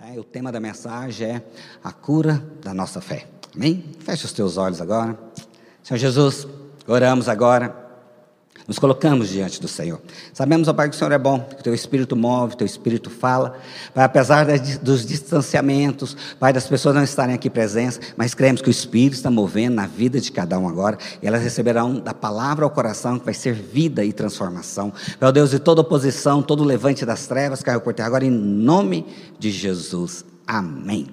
É, o tema da mensagem é a cura da nossa fé. Amém? Feche os teus olhos agora. Senhor Jesus, oramos agora nos colocamos diante do Senhor. Sabemos, ó Pai, que o Senhor é bom, que o Teu Espírito move, o Teu Espírito fala. Pai, apesar dos distanciamentos, Pai, das pessoas não estarem aqui presentes, mas cremos que o Espírito está movendo na vida de cada um agora. E elas receberão da palavra ao coração, que vai ser vida e transformação. Meu Deus, e toda oposição, todo levante das trevas caiu por terra agora, em nome de Jesus. Amém.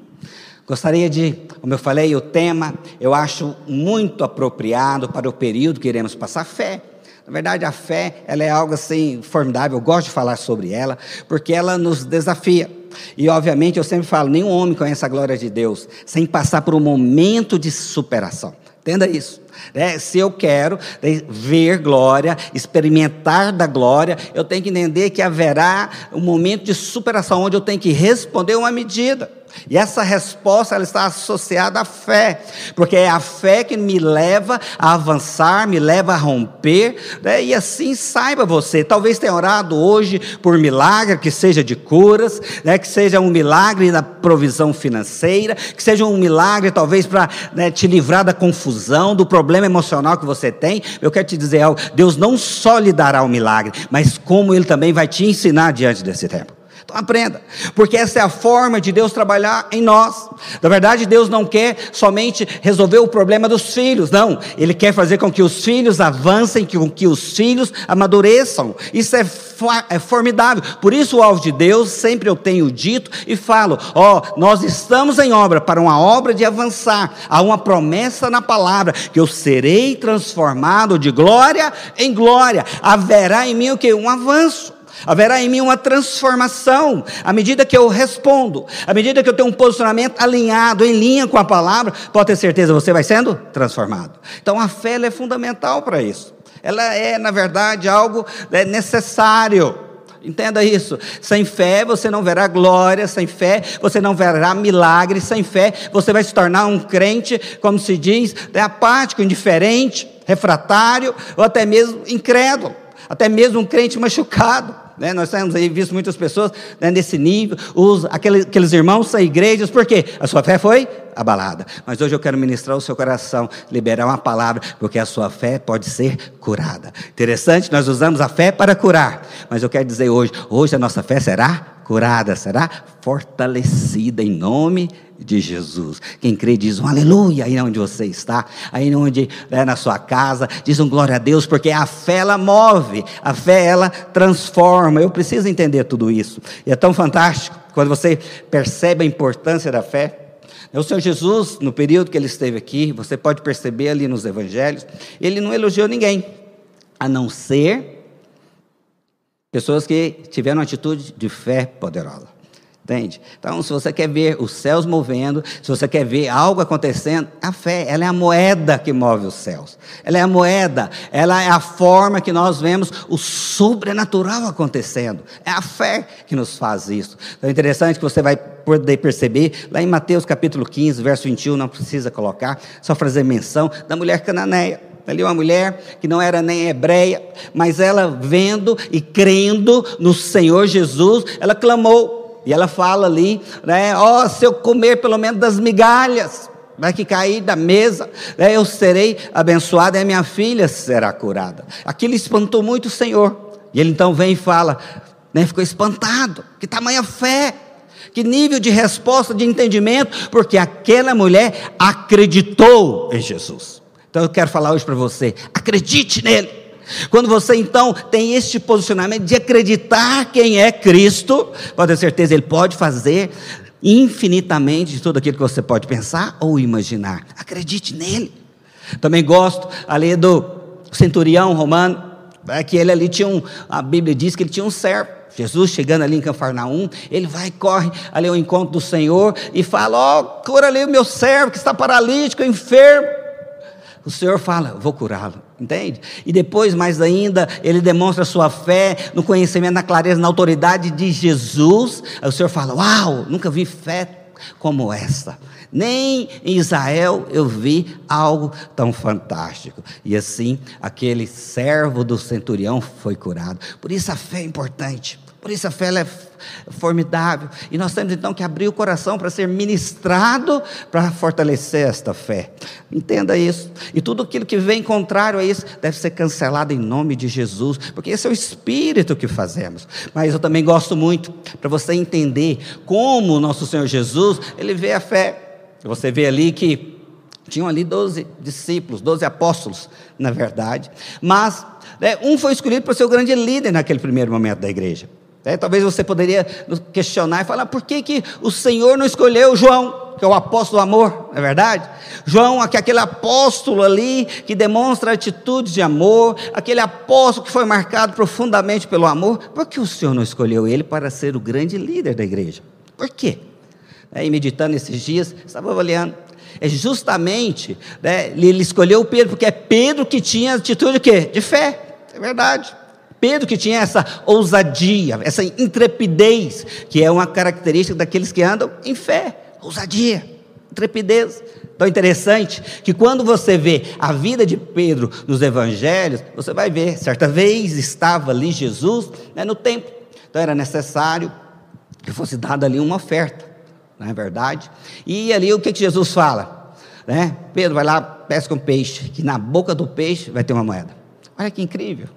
Gostaria de, como eu falei, o tema eu acho muito apropriado para o período que iremos passar fé. Na verdade, a fé, ela é algo assim formidável, eu gosto de falar sobre ela, porque ela nos desafia. E obviamente eu sempre falo, nenhum homem conhece a glória de Deus sem passar por um momento de superação. Entenda isso. Né? Se eu quero né, ver glória, experimentar da glória, eu tenho que entender que haverá um momento de superação onde eu tenho que responder uma medida. E essa resposta ela está associada à fé, porque é a fé que me leva a avançar, me leva a romper, né? e assim saiba você. Talvez tenha orado hoje por milagre, que seja de curas, né? que seja um milagre da provisão financeira, que seja um milagre talvez para né, te livrar da confusão, do problema emocional que você tem. Eu quero te dizer algo: Deus não só lhe dará o um milagre, mas como Ele também vai te ensinar diante desse tempo. Então aprenda, porque essa é a forma de Deus trabalhar em nós. Na verdade, Deus não quer somente resolver o problema dos filhos, não. Ele quer fazer com que os filhos avancem, com que os filhos amadureçam. Isso é, é formidável. Por isso, o alvo de Deus, sempre eu tenho dito e falo: ó, oh, nós estamos em obra para uma obra de avançar. Há uma promessa na palavra que eu serei transformado de glória em glória. Haverá em mim o que? Um avanço. Haverá em mim uma transformação à medida que eu respondo, à medida que eu tenho um posicionamento alinhado, em linha com a palavra, pode ter certeza, você vai sendo transformado. Então a fé é fundamental para isso. Ela é, na verdade, algo é, necessário. Entenda isso. Sem fé você não verá glória, sem fé você não verá milagre, sem fé você vai se tornar um crente, como se diz, é apático, indiferente, refratário ou até mesmo incrédulo, até mesmo um crente machucado. Né? Nós temos aí visto muitas pessoas né, nesse nível, os, aqueles, aqueles irmãos são igrejas, porque a sua fé foi abalada. Mas hoje eu quero ministrar o seu coração, liberar uma palavra, porque a sua fé pode ser curada. Interessante, nós usamos a fé para curar, mas eu quero dizer hoje, hoje a nossa fé será curada, será fortalecida em nome de Jesus. Quem crê diz um aleluia aí onde você está, aí onde é na sua casa, diz um glória a Deus, porque a fé ela move, a fé ela transforma. Eu preciso entender tudo isso. E é tão fantástico quando você percebe a importância da fé. O Senhor Jesus, no período que ele esteve aqui, você pode perceber ali nos evangelhos, ele não elogiou ninguém, a não ser Pessoas que tiveram atitude de fé poderosa. Entende? Então, se você quer ver os céus movendo, se você quer ver algo acontecendo, a fé, ela é a moeda que move os céus. Ela é a moeda, ela é a forma que nós vemos o sobrenatural acontecendo. É a fé que nos faz isso. Então, é interessante que você vai poder perceber, lá em Mateus capítulo 15, verso 21, não precisa colocar, só fazer menção da mulher cananeia ali uma mulher que não era nem hebreia, mas ela vendo e crendo no Senhor Jesus, ela clamou. E ela fala ali, né? Ó, oh, se eu comer pelo menos das migalhas, vai que cair da mesa, né, eu serei abençoada e a minha filha será curada. Aquilo espantou muito o Senhor. E ele então vem e fala, né, ficou espantado, que tamanha fé, que nível de resposta, de entendimento, porque aquela mulher acreditou em Jesus. Então eu quero falar hoje para você: acredite nele. Quando você então tem este posicionamento de acreditar quem é Cristo, pode ter certeza, ele pode fazer infinitamente de tudo aquilo que você pode pensar ou imaginar. Acredite nele. Também gosto ali do centurião romano, é que ele ali tinha um, a Bíblia diz que ele tinha um servo. Jesus chegando ali em Cafarnaum, ele vai, corre ali ao encontro do Senhor e fala: Ó, oh, cura ali o meu servo que está paralítico, enfermo o Senhor fala, vou curá-lo, entende? E depois, mais ainda, ele demonstra sua fé no conhecimento, na clareza, na autoridade de Jesus. Aí o Senhor fala, uau, nunca vi fé como essa. Nem em Israel eu vi algo tão fantástico. E assim, aquele servo do centurião foi curado. Por isso a fé é importante. Por isso a fé é formidável. E nós temos então que abrir o coração para ser ministrado para fortalecer esta fé. Entenda isso. E tudo aquilo que vem contrário a isso deve ser cancelado em nome de Jesus, porque esse é o espírito que fazemos. Mas eu também gosto muito para você entender como o nosso Senhor Jesus, ele vê a fé. Você vê ali que tinham ali 12 discípulos, 12 apóstolos, na verdade. Mas né, um foi escolhido para ser o grande líder naquele primeiro momento da igreja. É, talvez você poderia questionar e falar: por que, que o Senhor não escolheu João, que é o apóstolo do amor, não é verdade? João, aquele apóstolo ali que demonstra atitudes de amor, aquele apóstolo que foi marcado profundamente pelo amor, por que o Senhor não escolheu ele para ser o grande líder da igreja? Por quê? É, e meditando esses dias, estava avaliando é justamente, né, ele escolheu Pedro, porque é Pedro que tinha atitude de quê? De fé, é verdade. Pedro que tinha essa ousadia, essa intrepidez, que é uma característica daqueles que andam em fé, ousadia, intrepidez. Tão interessante que quando você vê a vida de Pedro nos evangelhos, você vai ver, certa vez estava ali Jesus né, no templo, então era necessário que fosse dada ali uma oferta não é verdade? E ali o que, que Jesus fala? Né? Pedro vai lá, pesca um peixe, que na boca do peixe vai ter uma moeda. Olha que incrível.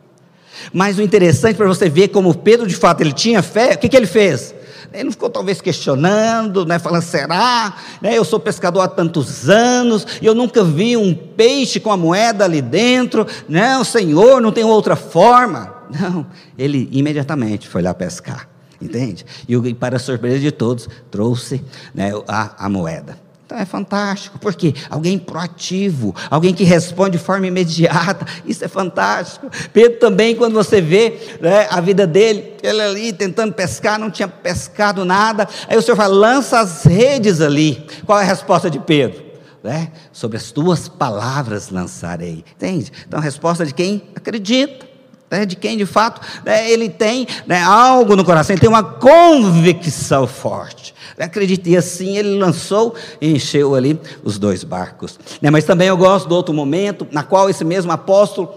Mas o interessante para você ver como Pedro de fato ele tinha fé, o que, que ele fez? Ele não ficou talvez questionando, né, falando, será? Né, eu sou pescador há tantos anos, e eu nunca vi um peixe com a moeda ali dentro. Não, Senhor, não tem outra forma. Não, ele imediatamente foi lá pescar entende? E para a surpresa de todos, trouxe né, a, a moeda. Então é fantástico, porque alguém proativo, alguém que responde de forma imediata, isso é fantástico. Pedro também, quando você vê né, a vida dele, ele ali tentando pescar, não tinha pescado nada, aí o Senhor fala, lança as redes ali. Qual é a resposta de Pedro? Né? Sobre as tuas palavras lançarei. Entende? Então a resposta de quem acredita né, de quem de fato né, ele tem né, algo no coração, ele tem uma convicção forte. Acredite, e assim ele lançou e encheu ali os dois barcos. Né, mas também eu gosto do outro momento, na qual esse mesmo apóstolo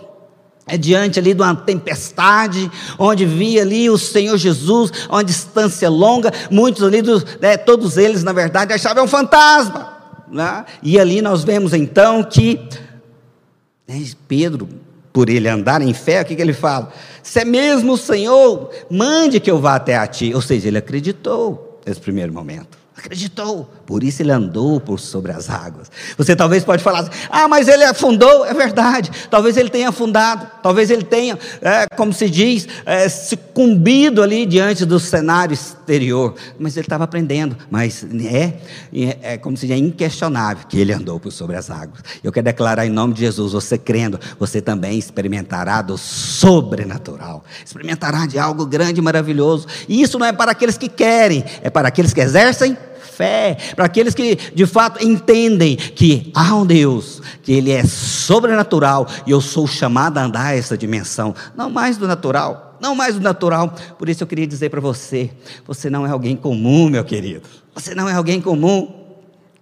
é diante ali de uma tempestade, onde via ali o Senhor Jesus, uma distância longa, muitos ali, né, todos eles, na verdade, achavam um fantasma. Né? E ali nós vemos então que né, Pedro por ele andar em fé, o que, que ele fala? Se é mesmo o Senhor, mande que eu vá até a ti. Ou seja, ele acreditou nesse primeiro momento. Acreditou, por isso ele andou por sobre as águas. Você talvez pode falar assim, ah, mas ele afundou, é verdade. Talvez ele tenha afundado, talvez ele tenha, é, como se diz, é, sucumbido ali diante do cenário exterior. Mas ele estava aprendendo. Mas é, é, é como se diz, é inquestionável que ele andou por sobre as águas. Eu quero declarar em nome de Jesus, você crendo, você também experimentará do sobrenatural. Experimentará de algo grande e maravilhoso. E isso não é para aqueles que querem, é para aqueles que exercem fé, para aqueles que de fato entendem que há um Deus, que Ele é sobrenatural e eu sou chamado a andar essa dimensão, não mais do natural, não mais do natural. Por isso eu queria dizer para você: você não é alguém comum, meu querido, você não é alguém comum,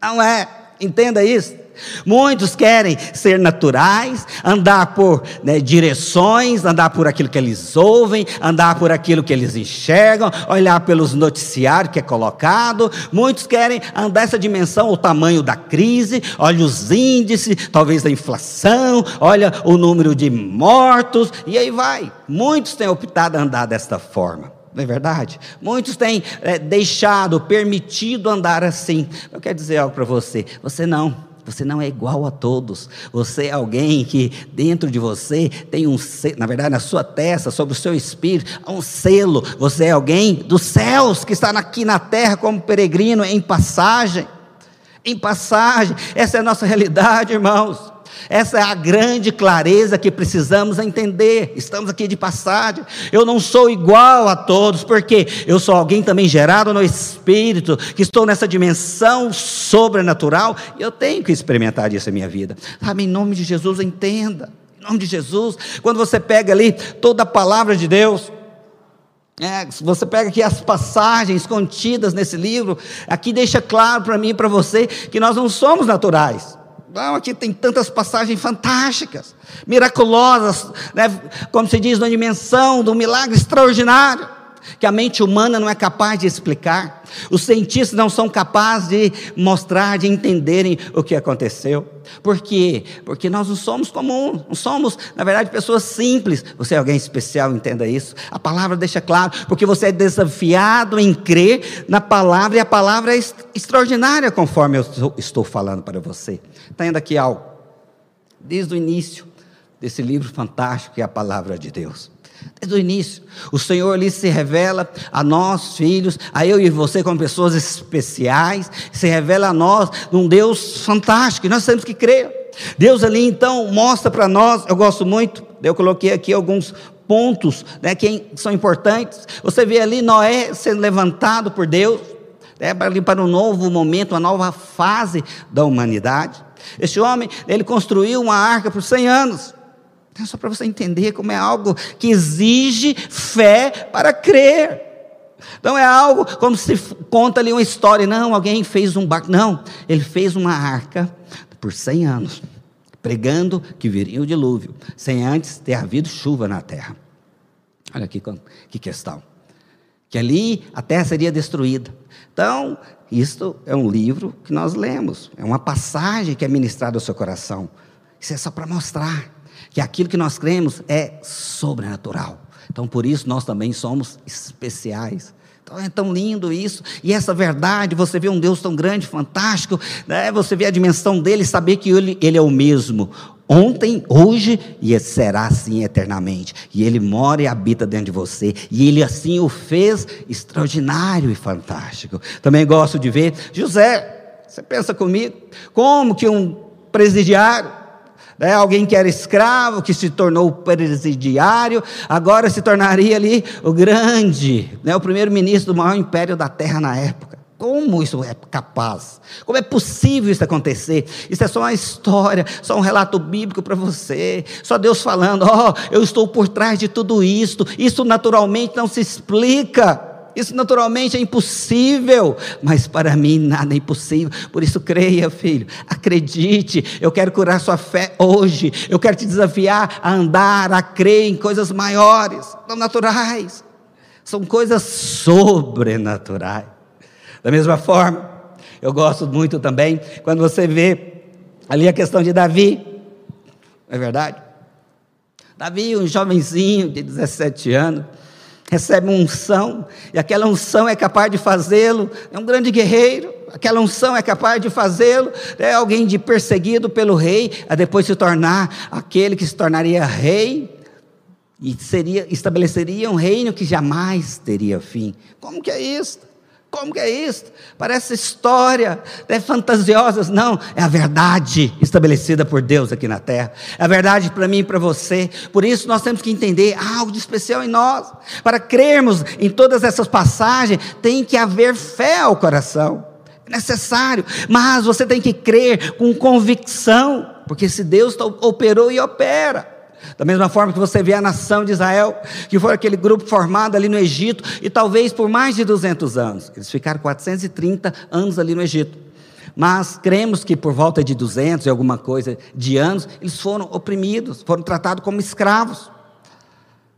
não é, entenda isso. Muitos querem ser naturais, andar por né, direções, andar por aquilo que eles ouvem, andar por aquilo que eles enxergam, olhar pelos noticiários que é colocado. Muitos querem andar essa dimensão, o tamanho da crise, olha os índices, talvez da inflação, olha o número de mortos, e aí vai. Muitos têm optado a andar desta forma não é verdade? Muitos têm é, deixado, permitido andar assim. Eu quero dizer algo para você: você não. Você não é igual a todos. Você é alguém que dentro de você tem um na verdade, na sua testa, sobre o seu espírito, há um selo. Você é alguém dos céus que está aqui na terra como peregrino em passagem. Em passagem. Essa é a nossa realidade, irmãos. Essa é a grande clareza que precisamos entender. Estamos aqui de passagem. Eu não sou igual a todos, porque eu sou alguém também gerado no Espírito, que estou nessa dimensão sobrenatural, e eu tenho que experimentar isso em minha vida. Sabe, em nome de Jesus, entenda. Em nome de Jesus, quando você pega ali toda a palavra de Deus, é, você pega aqui as passagens contidas nesse livro, aqui deixa claro para mim e para você que nós não somos naturais. Não, aqui tem tantas passagens fantásticas, miraculosas, né? como se diz, na dimensão do milagre extraordinário. Que a mente humana não é capaz de explicar. Os cientistas não são capazes de mostrar, de entenderem o que aconteceu. Por quê? Porque nós não somos comuns, não somos, na verdade, pessoas simples. Você é alguém especial, entenda isso. A palavra deixa claro, porque você é desafiado em crer na palavra, e a palavra é extraordinária, conforme eu estou falando para você. Está indo aqui algo, desde o início desse livro fantástico que é a palavra de Deus. Desde o início, o Senhor ali se revela a nós, filhos, a eu e você como pessoas especiais, se revela a nós num Deus fantástico, e nós temos que crer. Deus ali então mostra para nós, eu gosto muito, eu coloquei aqui alguns pontos né, que são importantes. Você vê ali Noé sendo levantado por Deus, né, para um novo momento, uma nova fase da humanidade. Este homem, ele construiu uma arca por 100 anos. Então, só para você entender como é algo que exige fé para crer. Não é algo como se conta ali uma história. Não, alguém fez um barco. Não, ele fez uma arca por 100 anos, pregando que viria o dilúvio, sem antes ter havido chuva na terra. Olha aqui que questão. Que ali a terra seria destruída. Então, isto é um livro que nós lemos, é uma passagem que é ministrada ao seu coração. Isso é só para mostrar que aquilo que nós cremos é sobrenatural. Então, por isso, nós também somos especiais. Então, é tão lindo isso, e essa verdade, você vê um Deus tão grande, fantástico, né? você vê a dimensão dele, saber que ele, ele é o mesmo, ontem, hoje e será assim eternamente. E ele mora e habita dentro de você, e ele assim o fez extraordinário e fantástico. Também gosto de ver José, você pensa comigo, como que um presidiário é, alguém que era escravo, que se tornou presidiário, agora se tornaria ali o grande, né, o primeiro-ministro do maior império da terra na época. Como isso é capaz? Como é possível isso acontecer? Isso é só uma história, só um relato bíblico para você. Só Deus falando: Ó, oh, eu estou por trás de tudo isto. Isso naturalmente não se explica. Isso naturalmente é impossível, mas para mim nada é impossível. Por isso creia, filho. Acredite. Eu quero curar sua fé hoje. Eu quero te desafiar a andar, a crer em coisas maiores, não naturais. São coisas sobrenaturais. Da mesma forma, eu gosto muito também quando você vê ali a questão de Davi. Não é verdade? Davi, um jovenzinho de 17 anos, recebe unção, e aquela unção é capaz de fazê-lo, é um grande guerreiro, aquela unção é capaz de fazê-lo, é alguém de perseguido pelo rei, a depois se tornar aquele que se tornaria rei, e seria, estabeleceria um reino que jamais teria fim. Como que é isso? Como que é isso? Parece história, é fantasiosa. Não, é a verdade estabelecida por Deus aqui na terra. É a verdade para mim e para você. Por isso nós temos que entender algo de especial em nós. Para crermos em todas essas passagens, tem que haver fé ao coração. É necessário, mas você tem que crer com convicção, porque se Deus operou e opera. Da mesma forma que você vê a nação de Israel, que foi aquele grupo formado ali no Egito, e talvez por mais de 200 anos. Eles ficaram 430 anos ali no Egito. Mas cremos que por volta de 200 e alguma coisa de anos, eles foram oprimidos, foram tratados como escravos.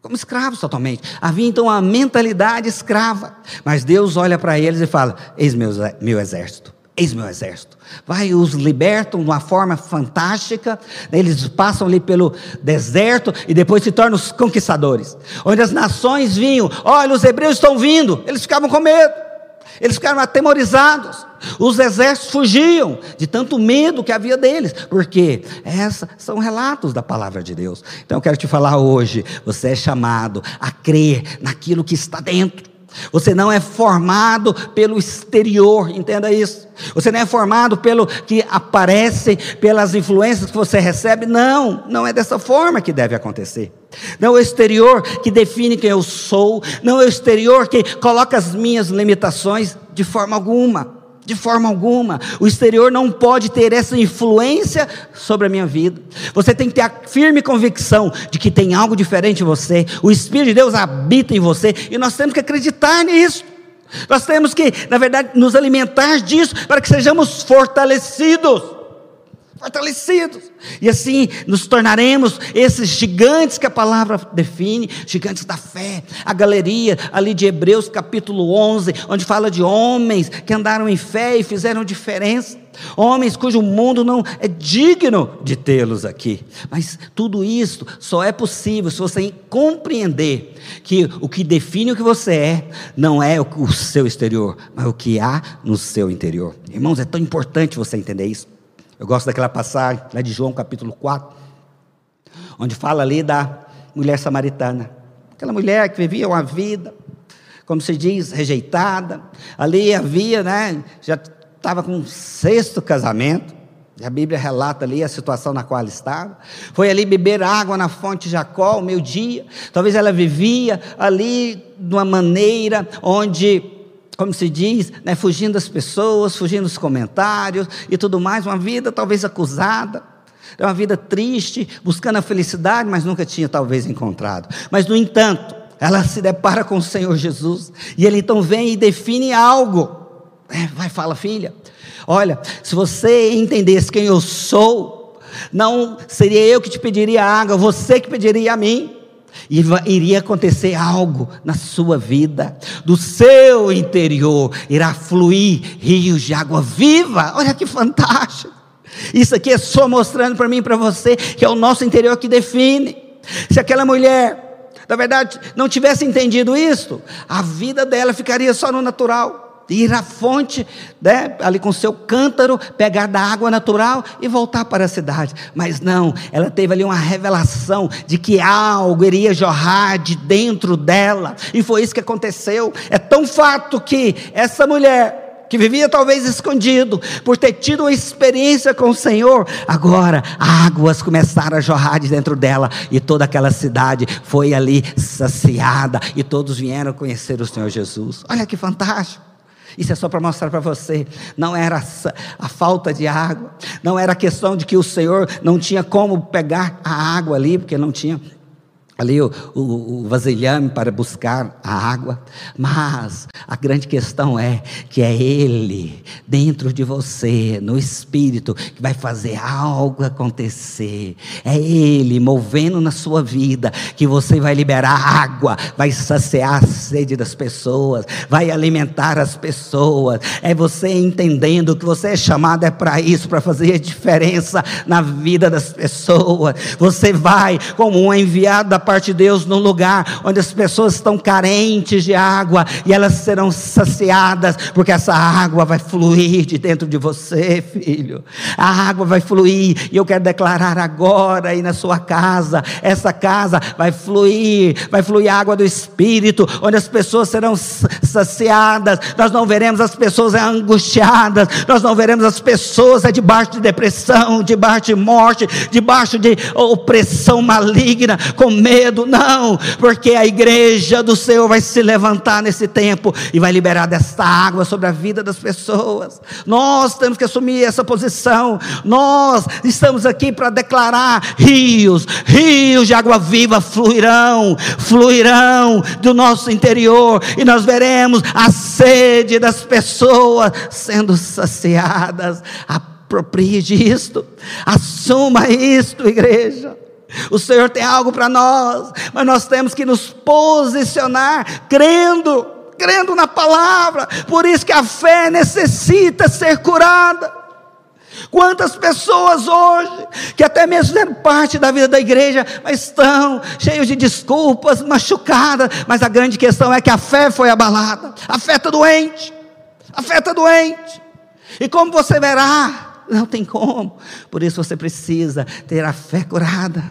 Como escravos totalmente. Havia então uma mentalidade escrava. Mas Deus olha para eles e fala: Eis meu, meu exército. Eis meu exército. Vai, os libertam de uma forma fantástica. Eles passam ali pelo deserto e depois se tornam os conquistadores. Onde as nações vinham, olha, os hebreus estão vindo. Eles ficavam com medo. Eles ficaram atemorizados. Os exércitos fugiam de tanto medo que havia deles, porque esses são relatos da palavra de Deus. Então eu quero te falar hoje: você é chamado a crer naquilo que está dentro. Você não é formado pelo exterior, entenda isso. Você não é formado pelo que aparece, pelas influências que você recebe. Não, não é dessa forma que deve acontecer. Não é o exterior que define quem eu sou, não é o exterior que coloca as minhas limitações de forma alguma. De forma alguma. O exterior não pode ter essa influência sobre a minha vida. Você tem que ter a firme convicção de que tem algo diferente em você. O Espírito de Deus habita em você e nós temos que acreditar nisso. Nós temos que, na verdade, nos alimentar disso para que sejamos fortalecidos. Fortalecidos. E assim nos tornaremos esses gigantes que a palavra define, gigantes da fé. A galeria ali de Hebreus capítulo 11, onde fala de homens que andaram em fé e fizeram diferença. Homens cujo mundo não é digno de tê-los aqui. Mas tudo isso só é possível se você compreender que o que define o que você é não é o seu exterior, mas o que há no seu interior. Irmãos, é tão importante você entender isso. Eu gosto daquela passagem lá de João capítulo 4, onde fala ali da mulher samaritana. Aquela mulher que vivia uma vida, como se diz, rejeitada. Ali havia, né, já estava com um sexto casamento. A Bíblia relata ali a situação na qual ela estava. Foi ali beber água na fonte Jacó, o meio-dia. Talvez ela vivia ali de uma maneira onde como se diz, né, fugindo das pessoas, fugindo dos comentários e tudo mais, uma vida talvez acusada, uma vida triste, buscando a felicidade, mas nunca tinha talvez encontrado. Mas, no entanto, ela se depara com o Senhor Jesus, e ele então vem e define algo. É, vai, fala, filha, olha, se você entendesse quem eu sou, não seria eu que te pediria água, você que pediria a mim e iria acontecer algo na sua vida, do seu interior irá fluir rios de água viva. Olha que fantástico! Isso aqui é só mostrando para mim e para você que é o nosso interior que define. Se aquela mulher, na verdade, não tivesse entendido isso, a vida dela ficaria só no natural ir à fonte, né, ali com seu cântaro, pegar da água natural e voltar para a cidade. Mas não, ela teve ali uma revelação de que algo iria jorrar de dentro dela, e foi isso que aconteceu. É tão fato que essa mulher, que vivia talvez escondido, por ter tido uma experiência com o Senhor, agora águas começaram a jorrar de dentro dela, e toda aquela cidade foi ali saciada, e todos vieram conhecer o Senhor Jesus. Olha que fantástico! Isso é só para mostrar para você. Não era a falta de água, não era a questão de que o Senhor não tinha como pegar a água ali, porque não tinha ali o, o, o, vasilhame para buscar a água, mas a grande questão é que é Ele dentro de você, no Espírito, que vai fazer algo acontecer. É Ele movendo na sua vida, que você vai liberar água, vai saciar a sede das pessoas, vai alimentar as pessoas. É você entendendo que você é chamado é para isso, para fazer a diferença na vida das pessoas. Você vai como um enviado da parte de Deus num lugar onde as pessoas estão carentes de água e elas serão saciadas, porque essa água vai fluir de dentro de você, filho. A água vai fluir, e eu quero declarar agora aí na sua casa: essa casa vai fluir, vai fluir a água do Espírito, onde as pessoas serão saciadas. Nós não veremos as pessoas angustiadas, nós não veremos as pessoas debaixo de depressão, debaixo de morte, debaixo de opressão maligna, com medo medo, não, porque a igreja do Senhor vai se levantar nesse tempo e vai liberar desta água sobre a vida das pessoas. Nós temos que assumir essa posição. Nós estamos aqui para declarar rios, rios de água viva fluirão, fluirão do nosso interior e nós veremos a sede das pessoas sendo saciadas. Aproprie disto, assuma isto, igreja. O Senhor tem algo para nós, mas nós temos que nos posicionar crendo, crendo na palavra. Por isso que a fé necessita ser curada. Quantas pessoas hoje, que até mesmo fizeram parte da vida da igreja, mas estão cheios de desculpas, machucadas, mas a grande questão é que a fé foi abalada, a fé está doente, a fé está doente, e como você verá, não tem como, por isso você precisa ter a fé curada.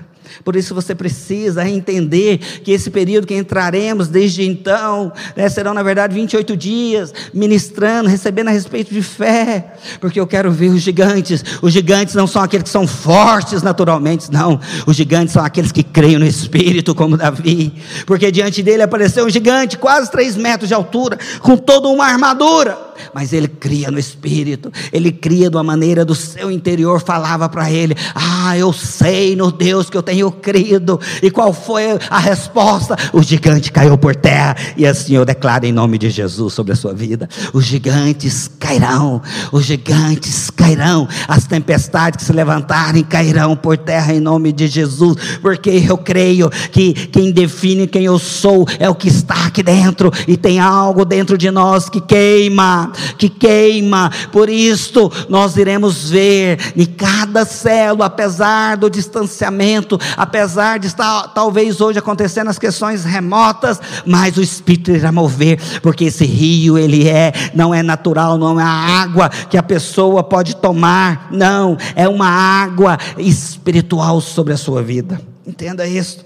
Por isso você precisa entender que esse período que entraremos desde então, né, serão na verdade 28 dias, ministrando, recebendo a respeito de fé, porque eu quero ver os gigantes. Os gigantes não são aqueles que são fortes naturalmente, não. Os gigantes são aqueles que creem no Espírito, como Davi, porque diante dele apareceu um gigante, quase 3 metros de altura, com toda uma armadura. Mas ele cria no espírito, ele cria de uma maneira do seu interior, falava para ele: Ah, eu sei no Deus que eu tenho crido. E qual foi a resposta? O gigante caiu por terra, e assim eu declaro em nome de Jesus sobre a sua vida: os gigantes cairão, os gigantes cairão, as tempestades que se levantarem cairão por terra em nome de Jesus, porque eu creio que quem define quem eu sou é o que está aqui dentro, e tem algo dentro de nós que queima, que queima, por isto nós iremos ver em cada célula, apesar do distanciamento, apesar de estar talvez hoje acontecendo as questões remotas, mas o Espírito irá mover, porque esse rio ele é, não é natural, não é a água que a pessoa pode tomar, não, é uma água espiritual sobre a sua vida. Entenda isso.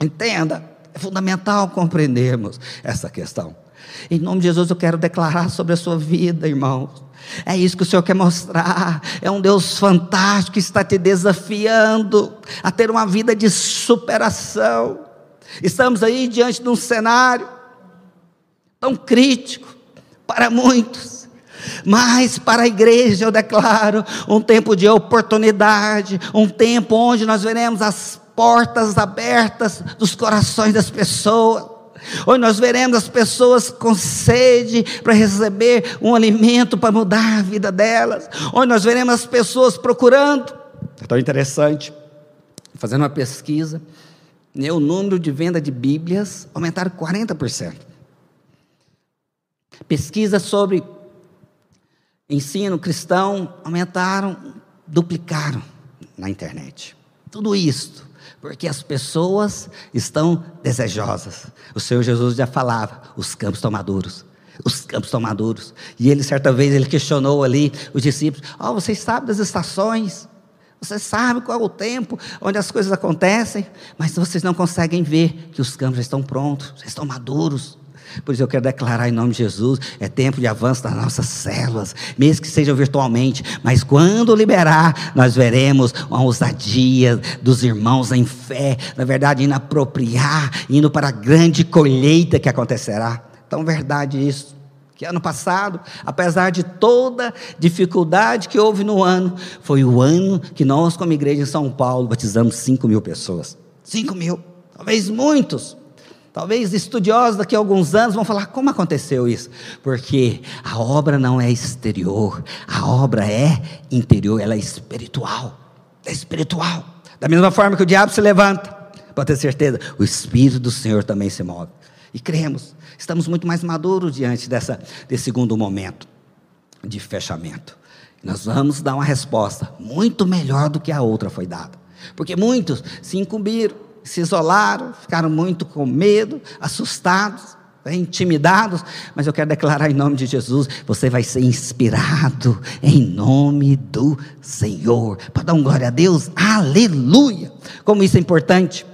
Entenda. É fundamental compreendermos essa questão. Em nome de Jesus, eu quero declarar sobre a sua vida, irmãos. É isso que o Senhor quer mostrar. É um Deus fantástico que está te desafiando a ter uma vida de superação. Estamos aí diante de um cenário tão crítico para muitos. Mas para a igreja eu declaro um tempo de oportunidade, um tempo onde nós veremos as portas abertas dos corações das pessoas. Hoje nós veremos as pessoas com sede para receber um alimento para mudar a vida delas. Hoje nós veremos as pessoas procurando. É tão interessante. Fazendo uma pesquisa, né, o número de venda de Bíblias aumentaram 40%. Pesquisa sobre ensino cristão aumentaram, duplicaram na internet. Tudo isso porque as pessoas estão desejosas. O Senhor Jesus já falava: os campos estão maduros. Os campos estão maduros. E ele, certa vez, ele questionou ali os discípulos: Ó, oh, vocês sabem das estações? Vocês sabem qual é o tempo onde as coisas acontecem? Mas vocês não conseguem ver que os campos já estão prontos, já estão maduros. Por isso eu quero declarar em nome de Jesus: é tempo de avanço das nossas células, mesmo que sejam virtualmente, mas quando liberar, nós veremos uma ousadia dos irmãos em fé, na verdade, indo apropriar, indo para a grande colheita que acontecerá. Então, verdade isso. Que ano passado, apesar de toda dificuldade que houve no ano, foi o ano que nós, como igreja em São Paulo, batizamos 5 mil pessoas. 5 mil, talvez muitos. Talvez estudiosos daqui a alguns anos vão falar: como aconteceu isso? Porque a obra não é exterior, a obra é interior, ela é espiritual. É espiritual. Da mesma forma que o diabo se levanta, pode ter certeza, o Espírito do Senhor também se move. E cremos, estamos muito mais maduros diante dessa, desse segundo momento de fechamento. Nós vamos dar uma resposta muito melhor do que a outra foi dada. Porque muitos se incumbiram se isolaram, ficaram muito com medo, assustados, né, intimidados, mas eu quero declarar em nome de Jesus: você vai ser inspirado em nome do Senhor. Para dar um glória a Deus, aleluia! Como isso é importante.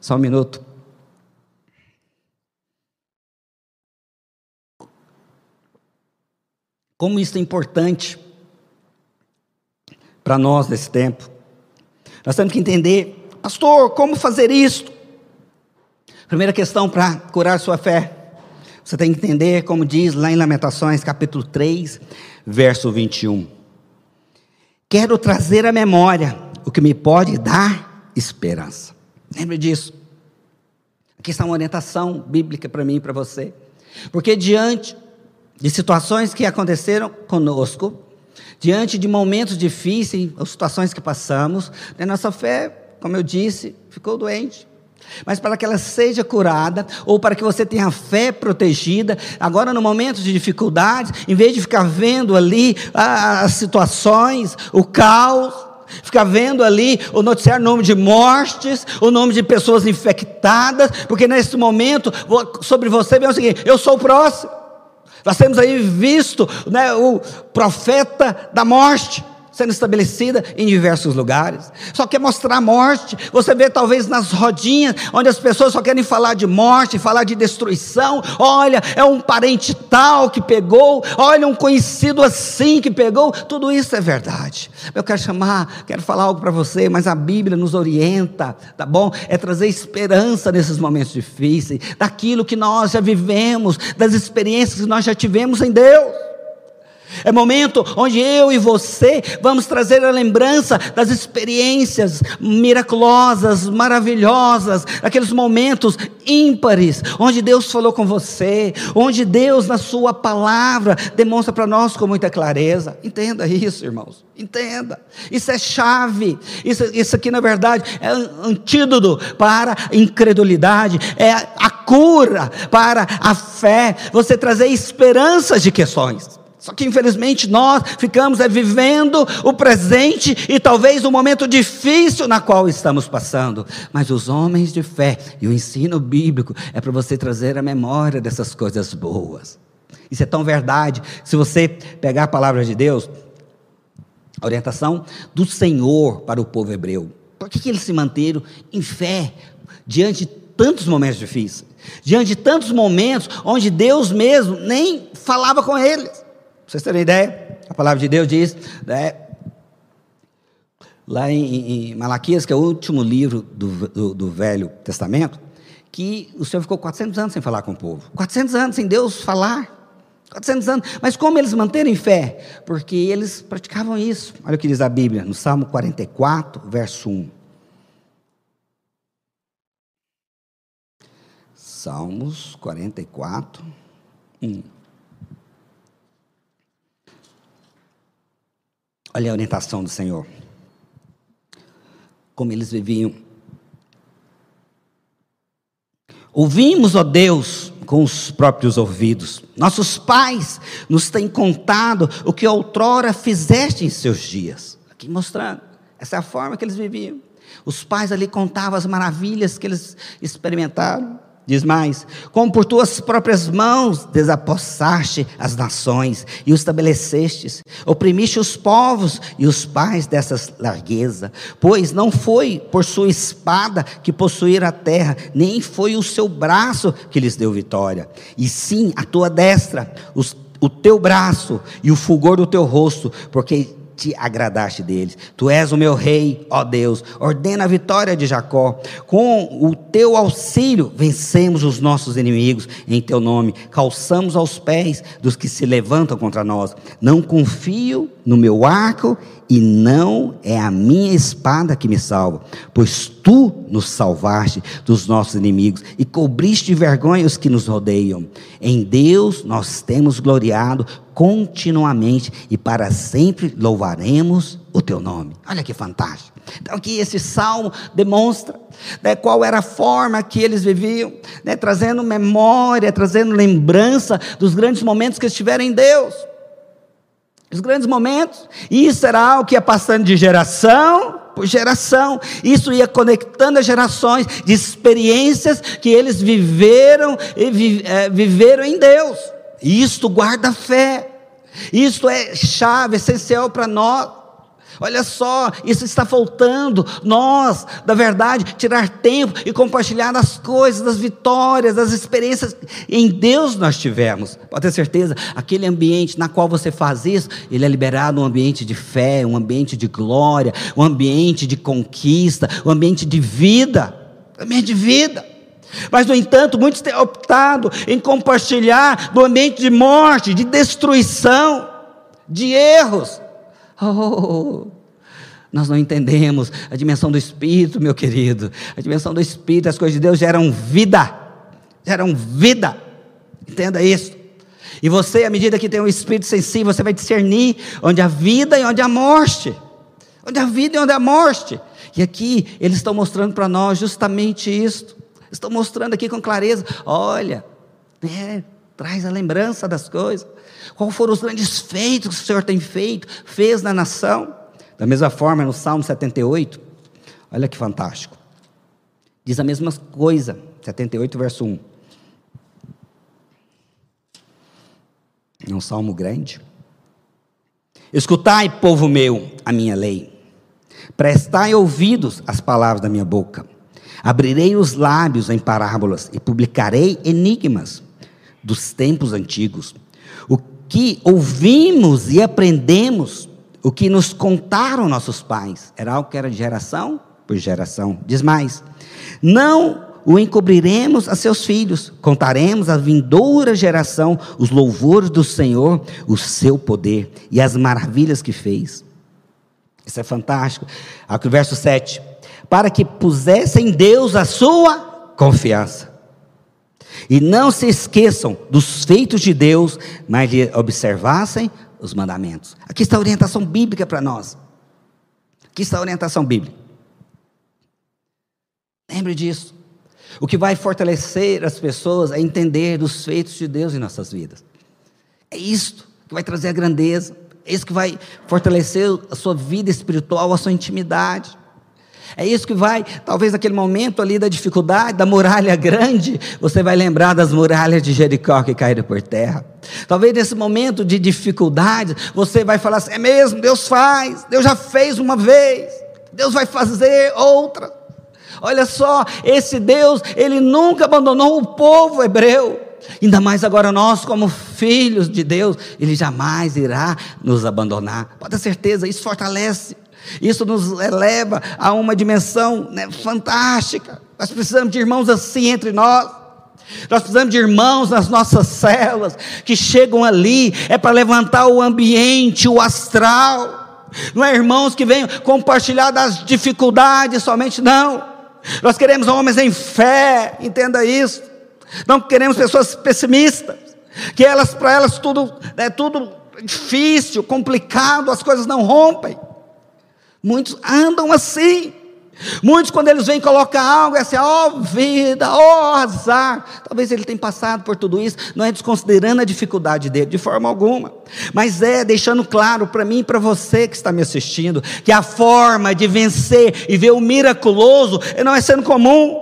Só um minuto. Como isso é importante para nós nesse tempo. Nós temos que entender Pastor, como fazer isto? Primeira questão para curar sua fé. Você tem que entender, como diz lá em Lamentações, capítulo 3, verso 21. Quero trazer à memória o que me pode dar esperança. Lembre disso. Aqui está uma orientação bíblica para mim e para você. Porque diante de situações que aconteceram conosco, diante de momentos difíceis, ou situações que passamos, a nossa fé como eu disse, ficou doente. Mas para que ela seja curada, ou para que você tenha fé protegida, agora no momento de dificuldade, em vez de ficar vendo ali as situações, o caos, ficar vendo ali o noticiário nome de mortes, o nome de pessoas infectadas, porque nesse momento sobre você vem o seguinte: eu sou o próximo. Nós temos aí visto né, o profeta da morte sendo estabelecida em diversos lugares. Só quer mostrar a morte. Você vê talvez nas rodinhas, onde as pessoas só querem falar de morte, falar de destruição. Olha, é um parente tal que pegou. Olha, um conhecido assim que pegou. Tudo isso é verdade. Eu quero chamar, quero falar algo para você, mas a Bíblia nos orienta, tá bom? É trazer esperança nesses momentos difíceis, daquilo que nós já vivemos, das experiências que nós já tivemos em Deus. É momento onde eu e você vamos trazer a lembrança das experiências miraculosas, maravilhosas, aqueles momentos ímpares, onde Deus falou com você, onde Deus, na Sua palavra, demonstra para nós com muita clareza. Entenda isso, irmãos. Entenda. Isso é chave. Isso, isso aqui, na verdade, é antídoto para a incredulidade, é a cura para a fé. Você trazer esperanças de questões. Só que infelizmente nós ficamos é, vivendo o presente e talvez o momento difícil na qual estamos passando. Mas os homens de fé e o ensino bíblico é para você trazer a memória dessas coisas boas. Isso é tão verdade. Se você pegar a palavra de Deus, a orientação do Senhor para o povo hebreu. Por que, que eles se manteram em fé diante de tantos momentos difíceis? Diante de tantos momentos onde Deus mesmo nem falava com eles vocês terem ideia, a palavra de Deus diz, né, lá em, em, Malaquias, que é o último livro do, do, do, Velho Testamento, que o Senhor ficou 400 anos sem falar com o povo. 400 anos sem Deus falar. 400 anos. Mas como eles manterem fé? Porque eles praticavam isso. Olha o que diz a Bíblia, no Salmo 44, verso 1. Salmos 44, 1. Olha a orientação do Senhor. Como eles viviam. Ouvimos, ó Deus, com os próprios ouvidos. Nossos pais nos têm contado o que outrora fizeste em seus dias. Aqui mostrando. Essa é a forma que eles viviam. Os pais ali contavam as maravilhas que eles experimentaram. Diz mais: como por tuas próprias mãos desapossaste as nações e os estabelecestes, oprimiste os povos e os pais dessa largueza, pois não foi por sua espada que possuíram a terra, nem foi o seu braço que lhes deu vitória, e sim a tua destra, os, o teu braço e o fulgor do teu rosto, porque te agradaste deles. Tu és o meu rei, ó Deus. Ordena a vitória de Jacó. Com o teu auxílio vencemos os nossos inimigos em teu nome. Calçamos aos pés dos que se levantam contra nós. Não confio no meu arco e não é a minha espada que me salva, pois tu nos salvaste dos nossos inimigos e cobriste de vergonha os que nos rodeiam. Em Deus nós temos gloriado continuamente e para sempre louvaremos o teu nome. Olha que fantástico. Então, aqui esse salmo demonstra né, qual era a forma que eles viviam, né, trazendo memória, trazendo lembrança dos grandes momentos que estiveram em Deus os grandes momentos. E isso era algo que ia passando de geração por geração. Isso ia conectando as gerações de experiências que eles viveram e vi, é, viveram em Deus. Isto guarda fé. Isto é chave essencial para nós. Olha só, isso está faltando. Nós, da verdade, tirar tempo e compartilhar das coisas, das vitórias, das experiências em Deus nós tivemos. Pode ter certeza, aquele ambiente na qual você faz isso, ele é liberado um ambiente de fé, um ambiente de glória, um ambiente de conquista, um ambiente de vida. Ambiente de vida. Mas, no entanto, muitos têm optado em compartilhar do ambiente de morte, de destruição, de erros. Oh, nós não entendemos a dimensão do Espírito, meu querido. A dimensão do Espírito, as coisas de Deus geram vida. Geram vida. Entenda isso. E você, à medida que tem um espírito sensível, você vai discernir onde há vida e onde há morte. Onde há vida e onde há morte. E aqui eles estão mostrando para nós justamente isso. Estão mostrando aqui com clareza: olha, é, traz a lembrança das coisas. Qual foram os grandes feitos que o Senhor tem feito, fez na nação? Da mesma forma, no Salmo 78, olha que fantástico. Diz a mesma coisa, 78, verso 1. É um salmo grande. Escutai, povo meu, a minha lei. Prestai ouvidos às palavras da minha boca. Abrirei os lábios em parábolas e publicarei enigmas dos tempos antigos. Que ouvimos e aprendemos, o que nos contaram nossos pais, era algo que era de geração por geração. Diz mais: Não o encobriremos a seus filhos, contaremos à vindoura geração os louvores do Senhor, o seu poder e as maravilhas que fez. Isso é fantástico. Aqui o verso 7. Para que pusessem em Deus a sua confiança. E não se esqueçam dos feitos de Deus, mas observassem os mandamentos. Aqui está a orientação bíblica para nós. Aqui está a orientação bíblica. Lembre disso. O que vai fortalecer as pessoas é entender dos feitos de Deus em nossas vidas. É isto que vai trazer a grandeza, é isso que vai fortalecer a sua vida espiritual, a sua intimidade. É isso que vai, talvez naquele momento ali da dificuldade, da muralha grande, você vai lembrar das muralhas de Jericó que caíram por terra. Talvez nesse momento de dificuldade, você vai falar assim: é mesmo, Deus faz, Deus já fez uma vez, Deus vai fazer outra. Olha só, esse Deus, ele nunca abandonou o povo hebreu. Ainda mais agora nós, como filhos de Deus, Ele jamais irá nos abandonar. Pode ter certeza, isso fortalece, isso nos eleva a uma dimensão né, fantástica. Nós precisamos de irmãos assim entre nós. Nós precisamos de irmãos nas nossas células que chegam ali, é para levantar o ambiente, o astral. Não é irmãos que venham compartilhar das dificuldades somente, não. Nós queremos homens em fé, entenda isso. Não queremos pessoas pessimistas, que elas para elas tudo é tudo difícil, complicado, as coisas não rompem. Muitos andam assim. Muitos, quando eles vêm colocar algo, é assim, ó oh, vida, ó oh, azar. Talvez ele tenha passado por tudo isso, não é desconsiderando a dificuldade dele, de forma alguma. Mas é deixando claro para mim e para você que está me assistindo, que a forma de vencer e ver o miraculoso não é sendo comum.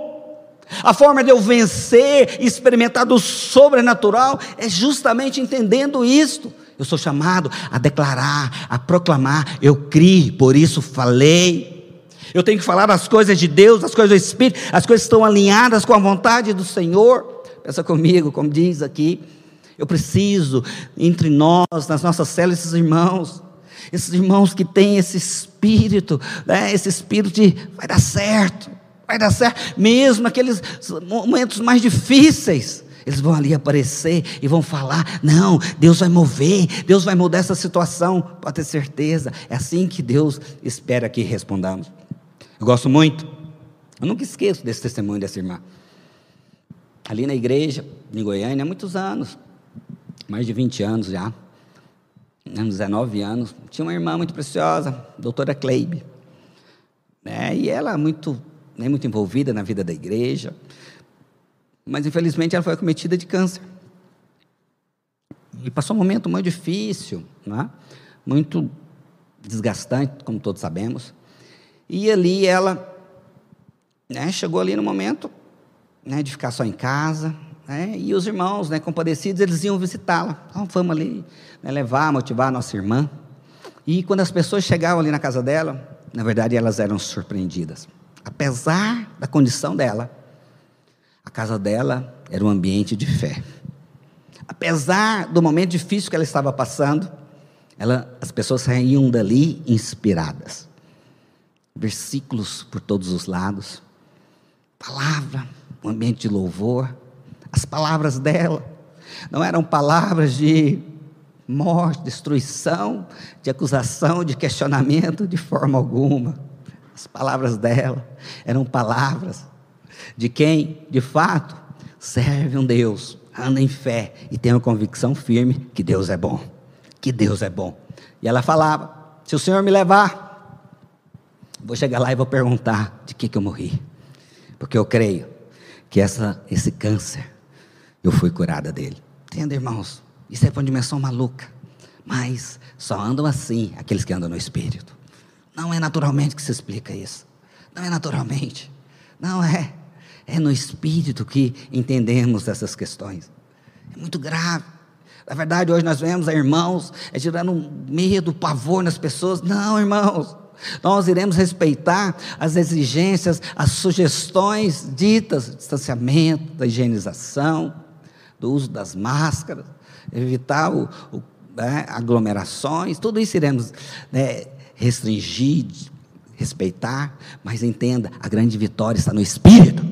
A forma de eu vencer e experimentar do sobrenatural é justamente entendendo isto. Eu sou chamado a declarar, a proclamar, eu criei, por isso falei. Eu tenho que falar as coisas de Deus, as coisas do Espírito, as coisas estão alinhadas com a vontade do Senhor. Pensa comigo, como diz aqui. Eu preciso, entre nós, nas nossas células, esses irmãos, esses irmãos que têm esse espírito, né, esse espírito de vai dar certo, vai dar certo, mesmo naqueles momentos mais difíceis. Eles vão ali aparecer e vão falar: não, Deus vai mover, Deus vai mudar essa situação, pode ter certeza. É assim que Deus espera que respondamos. Eu gosto muito, eu nunca esqueço desse testemunho dessa irmã. Ali na igreja, em Goiânia, há muitos anos, mais de 20 anos já, uns 19 anos, tinha uma irmã muito preciosa, doutora Kleibe. Né, e ela muito, né, muito envolvida na vida da igreja, mas infelizmente ela foi acometida de câncer. E passou um momento muito difícil, né, muito desgastante, como todos sabemos. E ali ela né, chegou ali no momento né, de ficar só em casa, né, e os irmãos, né, compadecidos, eles iam visitá-la. Então, vamos ali né, levar, motivar a nossa irmã. E quando as pessoas chegavam ali na casa dela, na verdade elas eram surpreendidas. Apesar da condição dela, a casa dela era um ambiente de fé. Apesar do momento difícil que ela estava passando, ela, as pessoas saíam dali inspiradas versículos por todos os lados, palavra, um ambiente de louvor. As palavras dela não eram palavras de morte, destruição, de acusação, de questionamento, de forma alguma. As palavras dela eram palavras de quem, de fato, serve um Deus, anda em fé e tem uma convicção firme que Deus é bom, que Deus é bom. E ela falava: se o Senhor me levar, Vou chegar lá e vou perguntar de que, que eu morri. Porque eu creio que essa, esse câncer, eu fui curada dele. Entenda, irmãos? Isso é uma dimensão maluca. Mas só andam assim aqueles que andam no Espírito. Não é naturalmente que se explica isso. Não é naturalmente. Não é. É no Espírito que entendemos essas questões. É muito grave. Na verdade, hoje nós vemos irmãos é, gerando medo, pavor nas pessoas. Não, irmãos. Nós iremos respeitar as exigências, as sugestões ditas, distanciamento, da higienização, do uso das máscaras, evitar o, o, né, aglomerações, tudo isso iremos né, restringir, respeitar, mas entenda, a grande vitória está no Espírito,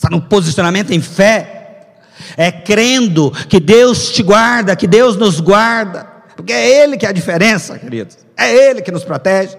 está no posicionamento em fé, é crendo que Deus te guarda, que Deus nos guarda, porque é Ele que é a diferença, queridos, é Ele que nos protege.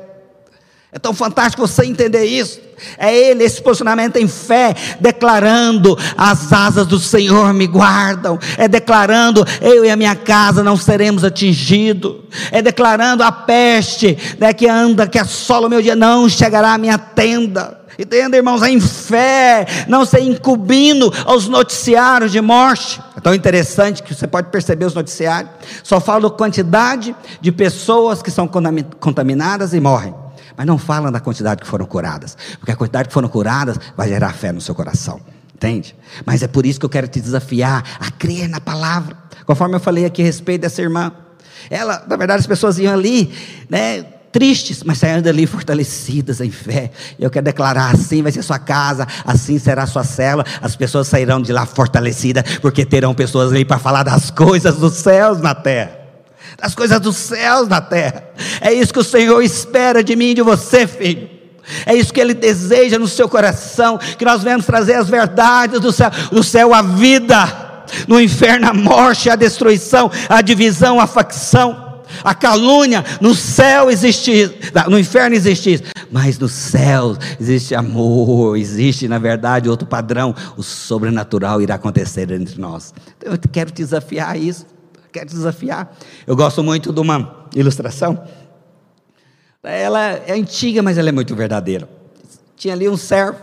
É tão fantástico você entender isso. É Ele, esse posicionamento em fé, declarando: as asas do Senhor me guardam. É declarando: eu e a minha casa não seremos atingidos. É declarando a peste né, que anda, que assola o meu dia, não chegará à minha tenda. Entenda, irmãos, em fé, não ser incumbindo aos noticiários de morte. É tão interessante que você pode perceber os noticiários. Só falam quantidade de pessoas que são contaminadas e morrem mas não fala da quantidade que foram curadas, porque a quantidade que foram curadas vai gerar fé no seu coração, entende? Mas é por isso que eu quero te desafiar a crer na palavra, conforme eu falei aqui a respeito dessa irmã. Ela, na verdade, as pessoas iam ali, né? Tristes, mas saindo dali fortalecidas em fé. Eu quero declarar: assim vai ser sua casa, assim será sua célula. As pessoas sairão de lá fortalecidas, porque terão pessoas ali para falar das coisas dos céus na terra das coisas dos céus na terra. É isso que o Senhor espera de mim e de você, filho. É isso que Ele deseja no seu coração, que nós venhamos trazer as verdades do céu, do céu a vida, no inferno a morte, a destruição, a divisão, a facção, a calúnia. No céu existe, no inferno existe, mas no céu existe amor, existe na verdade outro padrão, o sobrenatural irá acontecer entre nós. Eu quero te desafiar isso. Quero desafiar. Eu gosto muito de uma ilustração. Ela é antiga, mas ela é muito verdadeira. Tinha ali um servo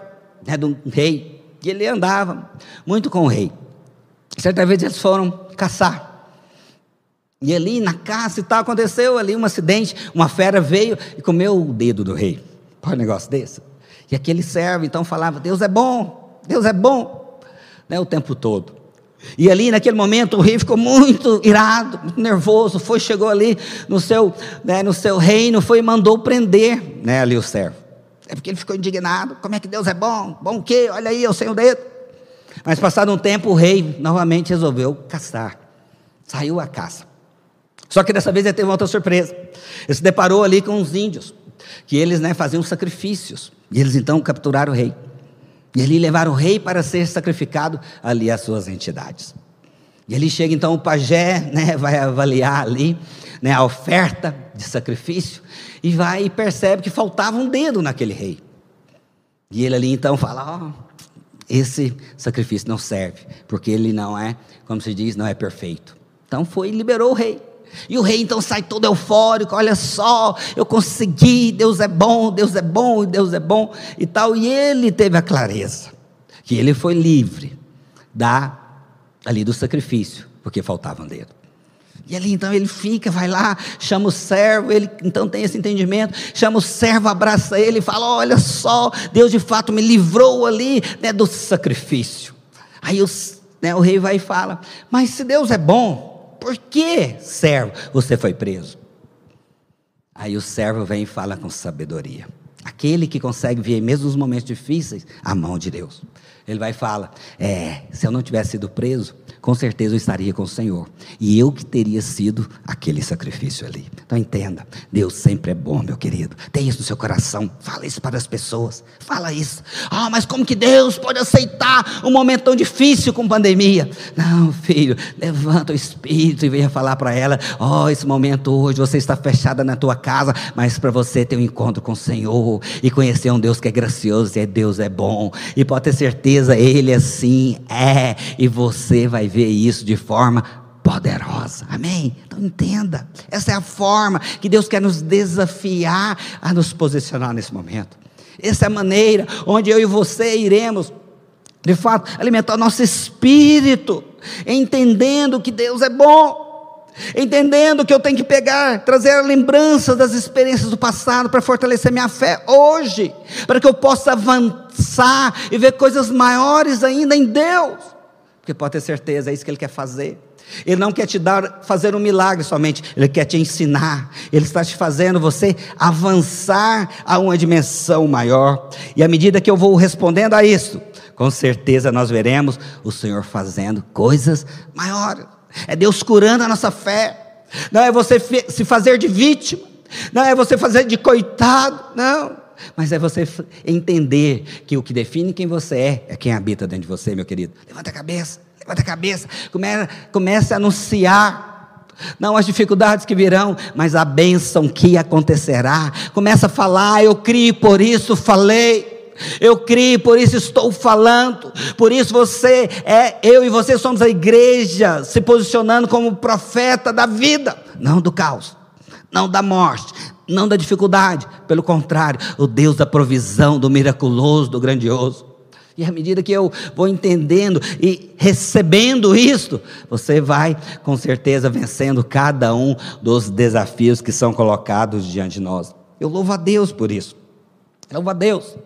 né, de um rei, e ele andava muito com o rei. Certa vez eles foram caçar. E ali na caça e tal, aconteceu ali um acidente, uma fera veio e comeu o dedo do rei. Pode um negócio desse? E aquele servo então falava: Deus é bom, Deus é bom, né, o tempo todo. E ali naquele momento o rei ficou muito irado, muito nervoso, foi, chegou ali no seu, né, no seu reino, foi e mandou prender né, ali o servo. É porque ele ficou indignado, como é que Deus é bom? Bom o quê? Olha aí, eu sei o dedo. Mas passado um tempo o rei novamente resolveu caçar. Saiu a caça. Só que dessa vez ele teve uma outra surpresa. Ele se deparou ali com os índios, que eles né, faziam sacrifícios. E eles então capturaram o rei. E ali levaram o rei para ser sacrificado ali às suas entidades. E ali chega então o pajé, né, vai avaliar ali né, a oferta de sacrifício e vai e percebe que faltava um dedo naquele rei. E ele ali então fala: oh, esse sacrifício não serve, porque ele não é, como se diz, não é perfeito. Então foi e liberou o rei. E o rei então sai todo eufórico, olha só, eu consegui, Deus é bom, Deus é bom, Deus é bom e tal. E ele teve a clareza que ele foi livre da ali do sacrifício, porque faltava um dedo. E ali então ele fica, vai lá, chama o servo, ele então tem esse entendimento, chama o servo, abraça ele e fala: Olha só, Deus de fato me livrou ali né, do sacrifício. Aí os, né, o rei vai e fala: Mas se Deus é bom, por que, servo, você foi preso? Aí o servo vem e fala com sabedoria. Aquele que consegue ver, mesmo nos momentos difíceis, a mão de Deus. Ele vai e fala: É, se eu não tivesse sido preso, com certeza eu estaria com o Senhor. E eu que teria sido aquele sacrifício ali. Então entenda: Deus sempre é bom, meu querido. Tem isso no seu coração. Fala isso para as pessoas. Fala isso. Ah, mas como que Deus pode aceitar um momento tão difícil com pandemia? Não, filho, levanta o espírito e venha falar para ela: Ó, oh, esse momento hoje você está fechada na tua casa, mas para você ter um encontro com o Senhor e conhecer um Deus que é gracioso e é Deus é bom. E pode ter certeza certeza Ele assim é, e você vai ver isso de forma poderosa. Amém? Então entenda, essa é a forma que Deus quer nos desafiar a nos posicionar nesse momento. Essa é a maneira onde eu e você iremos, de fato, alimentar nosso espírito, entendendo que Deus é bom entendendo que eu tenho que pegar, trazer lembranças das experiências do passado para fortalecer minha fé hoje, para que eu possa avançar e ver coisas maiores ainda em Deus, porque pode ter certeza, é isso que Ele quer fazer. Ele não quer te dar, fazer um milagre somente, Ele quer te ensinar. Ele está te fazendo você avançar a uma dimensão maior. E à medida que eu vou respondendo a isso, com certeza nós veremos o Senhor fazendo coisas maiores. É Deus curando a nossa fé. Não é você se fazer de vítima. Não é você fazer de coitado. Não. Mas é você entender que o que define quem você é é quem habita dentro de você, meu querido. Levanta a cabeça. Levanta a cabeça, comece, comece a anunciar. Não as dificuldades que virão, mas a bênção que acontecerá. Começa a falar, eu criei, por isso falei. Eu criei, por isso estou falando. Por isso você é, eu e você somos a igreja se posicionando como profeta da vida, não do caos, não da morte, não da dificuldade. Pelo contrário, o Deus da provisão, do miraculoso, do grandioso. E à medida que eu vou entendendo e recebendo isto, você vai com certeza vencendo cada um dos desafios que são colocados diante de nós. Eu louvo a Deus por isso. Louvo a Deus.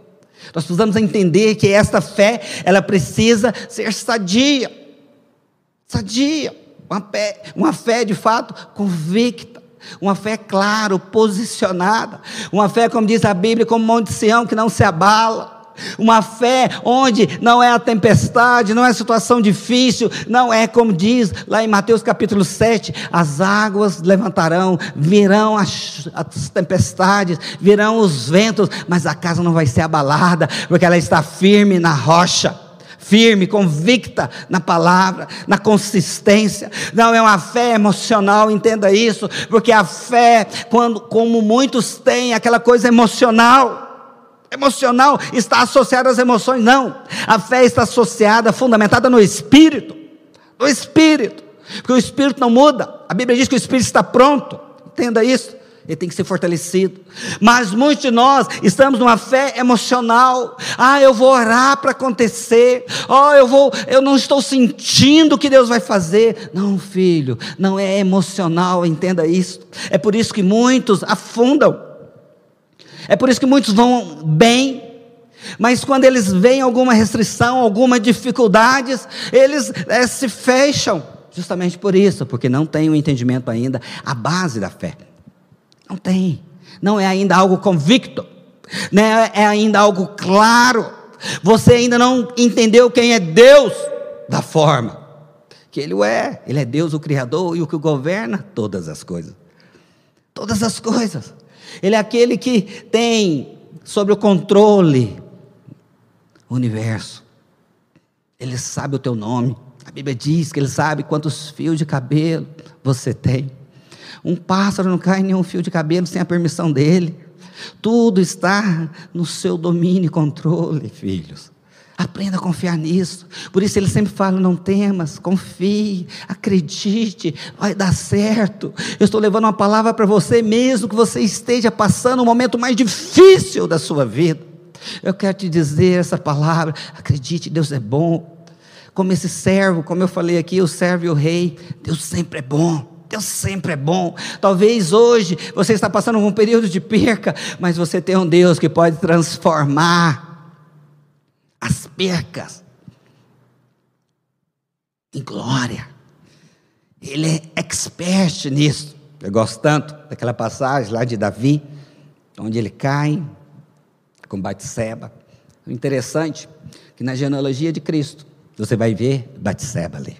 Nós precisamos entender que esta fé, ela precisa ser sadia. Sadia. Uma fé, uma fé de fato convicta. Uma fé, claro, posicionada. Uma fé, como diz a Bíblia, como Monte Sião, que não se abala uma fé onde não é a tempestade, não é a situação difícil, não é como diz lá em Mateus capítulo 7: as águas levantarão, virão as, as tempestades, virão os ventos, mas a casa não vai ser abalada, porque ela está firme na rocha firme, convicta na palavra, na consistência. Não é uma fé emocional, entenda isso, porque a fé, quando, como muitos têm, aquela coisa emocional emocional está associada às emoções, não. A fé está associada, fundamentada no espírito. No espírito. Porque o espírito não muda. A Bíblia diz que o espírito está pronto. Entenda isso. Ele tem que ser fortalecido. Mas muitos de nós estamos numa fé emocional. Ah, eu vou orar para acontecer. Oh, eu vou, eu não estou sentindo o que Deus vai fazer. Não, filho, não é emocional, entenda isso. É por isso que muitos afundam é por isso que muitos vão bem, mas quando eles veem alguma restrição, alguma dificuldades, eles é, se fecham, justamente por isso, porque não tem o entendimento ainda, a base da fé. Não tem, não é ainda algo convicto, não é, é ainda algo claro. Você ainda não entendeu quem é Deus da forma que Ele o é. Ele é Deus, o Criador e o que governa todas as coisas. Todas as coisas. Ele é aquele que tem sobre o controle o universo. Ele sabe o teu nome. A Bíblia diz que ele sabe quantos fios de cabelo você tem. Um pássaro não cai nenhum fio de cabelo sem a permissão dele. Tudo está no seu domínio e controle, filhos. Aprenda a confiar nisso. Por isso ele sempre fala: não temas, confie, acredite, vai dar certo. Eu estou levando uma palavra para você, mesmo que você esteja passando o momento mais difícil da sua vida. Eu quero te dizer essa palavra: acredite, Deus é bom. Como esse servo, como eu falei aqui, o servo e o rei, Deus sempre é bom. Deus sempre é bom. Talvez hoje você está passando um período de perca, mas você tem um Deus que pode transformar as percas em glória. Ele é expert nisso. Eu gosto tanto daquela passagem lá de Davi, onde ele cai com Batseba. O interessante é que na genealogia de Cristo, você vai ver Batseba ali.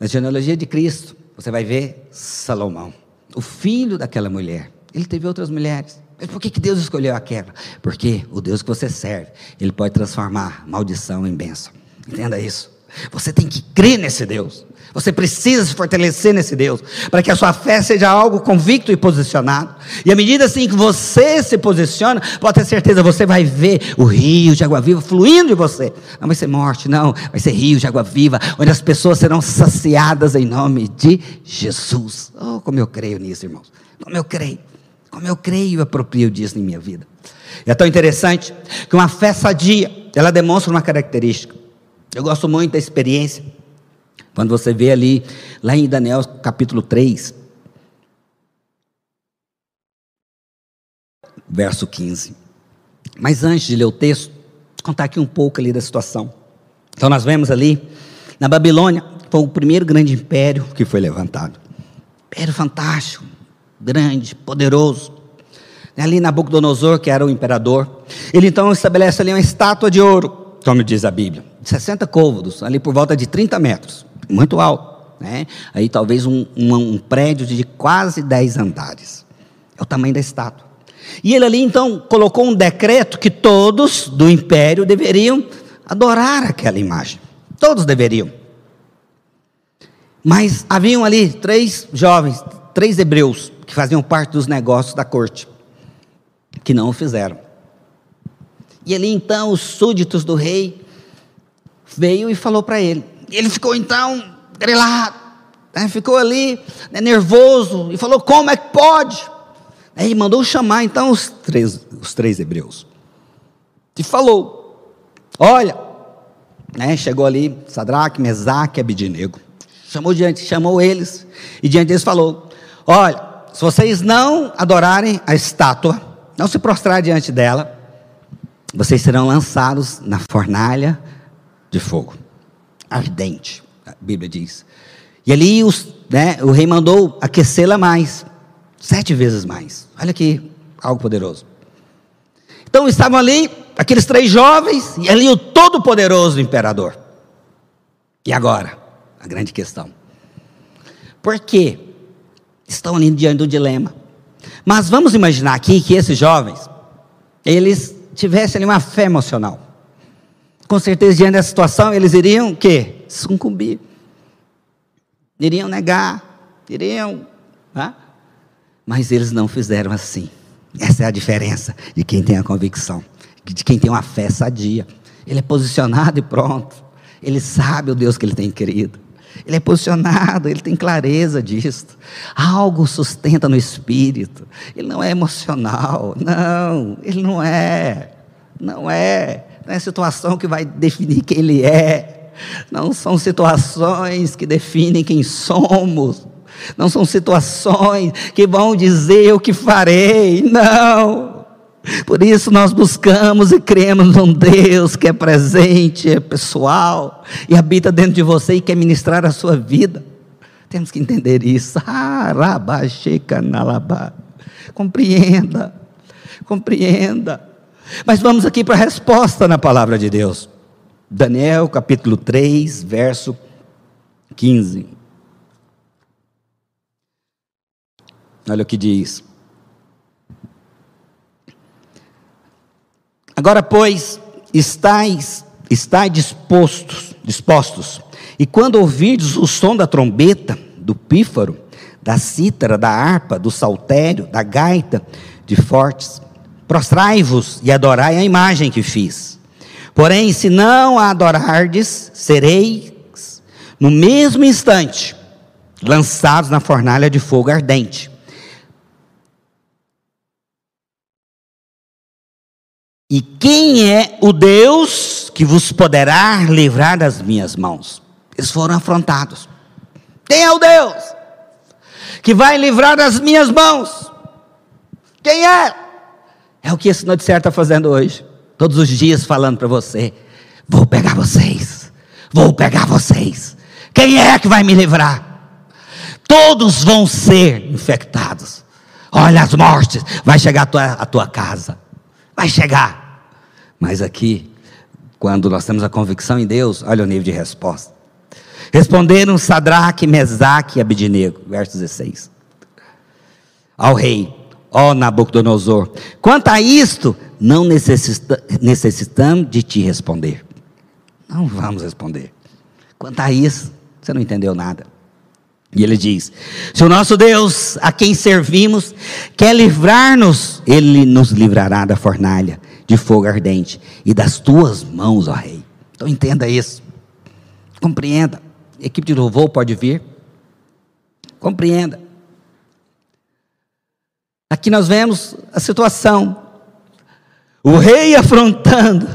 Na genealogia de Cristo, você vai ver Salomão, o filho daquela mulher. Ele teve outras mulheres. Mas por que, que Deus escolheu a quebra? Porque o Deus que você serve, Ele pode transformar maldição em bênção. Entenda isso. Você tem que crer nesse Deus. Você precisa se fortalecer nesse Deus, para que a sua fé seja algo convicto e posicionado. E à medida assim que você se posiciona, pode ter certeza, você vai ver o rio de água viva fluindo de você. Não vai ser morte, não, vai ser rio de água viva, onde as pessoas serão saciadas em nome de Jesus. Oh, como eu creio nisso, irmãos. Como eu creio. Como eu creio e aproprio disso em minha vida. E é tão interessante que uma fé sadia, ela demonstra uma característica. Eu gosto muito da experiência. Quando você vê ali, lá em Daniel capítulo 3, verso 15. Mas antes de ler o texto, contar aqui um pouco ali da situação. Então nós vemos ali, na Babilônia, foi o primeiro grande império que foi levantado. Império fantástico, grande, poderoso. Ali Nabucodonosor, que era o imperador, ele então estabelece ali uma estátua de ouro, como diz a Bíblia, 60 côvados, ali por volta de 30 metros, muito alto. Né? Aí talvez um, um, um prédio de quase 10 andares. É o tamanho da estátua. E ele ali então colocou um decreto que todos do império deveriam adorar aquela imagem. Todos deveriam. Mas haviam ali três jovens, três hebreus, que faziam parte dos negócios da corte, que não o fizeram. E ali então os súditos do rei veio e falou para ele. Ele ficou então grilado, né? ficou ali né, nervoso e falou: Como é que pode? Aí mandou chamar então os três, os três hebreus. E falou: Olha, né, chegou ali Sadraque, Mesaque e Abidinego. Chamou diante, chamou eles e diante deles falou: Olha, se vocês não adorarem a estátua, não se prostrar diante dela, vocês serão lançados na fornalha de fogo ardente, a Bíblia diz. E ali os, né, o rei mandou aquecê-la mais, sete vezes mais. Olha aqui, algo poderoso. Então estavam ali aqueles três jovens e ali o todo-poderoso imperador. E agora, a grande questão. Por quê? Estão ali diante do dilema. Mas vamos imaginar aqui que esses jovens, eles tivessem ali uma fé emocional. Com certeza, diante dessa situação, eles iriam o quê? Sucumbir iriam negar, iriam. Né? Mas eles não fizeram assim. Essa é a diferença de quem tem a convicção, de quem tem uma fé sadia. Ele é posicionado e pronto. Ele sabe o Deus que ele tem querido. Ele é posicionado, ele tem clareza disso. Algo sustenta no espírito. Ele não é emocional. Não, ele não é. Não é. Não é situação que vai definir quem ele é. Não são situações que definem quem somos. Não são situações que vão dizer o que farei. Não. Por isso nós buscamos e cremos num Deus que é presente, é pessoal e habita dentro de você e quer ministrar a sua vida. Temos que entender isso. Compreenda, compreenda. Mas vamos aqui para a resposta na palavra de Deus. Daniel capítulo 3, verso 15. Olha o que diz. Agora, pois, estáis, estáis dispostos, dispostos, e quando ouvirdes o som da trombeta, do pífaro, da cítara, da harpa, do saltério, da gaita, de fortes, prostrai-vos e adorai a imagem que fiz Porém, se não a adorardes, sereis no mesmo instante lançados na fornalha de fogo ardente. E quem é o Deus que vos poderá livrar das minhas mãos? Eles foram afrontados. Quem é o Deus que vai livrar das minhas mãos? Quem é? É o que esse noticiário está fazendo hoje todos os dias falando para você: vou pegar vocês, vou pegar vocês. Quem é que vai me livrar? Todos vão ser infectados. Olha as mortes, vai chegar a tua, a tua casa, vai chegar. Mas aqui, quando nós temos a convicção em Deus, olha o nível de resposta. Responderam Sadraque, Mesaque e Abidinego, verso 16. Ao rei, ó Nabucodonosor, quanto a isto, não necessita, necessitamos de te responder. Não vamos responder. Quanto a isso, você não entendeu nada. E ele diz: Se o nosso Deus, a quem servimos, quer livrar-nos, ele nos livrará da fornalha de fogo ardente e das tuas mãos, ó Rei. Então entenda isso. Compreenda. Equipe de louvor pode vir. Compreenda. Aqui nós vemos a situação o rei afrontando,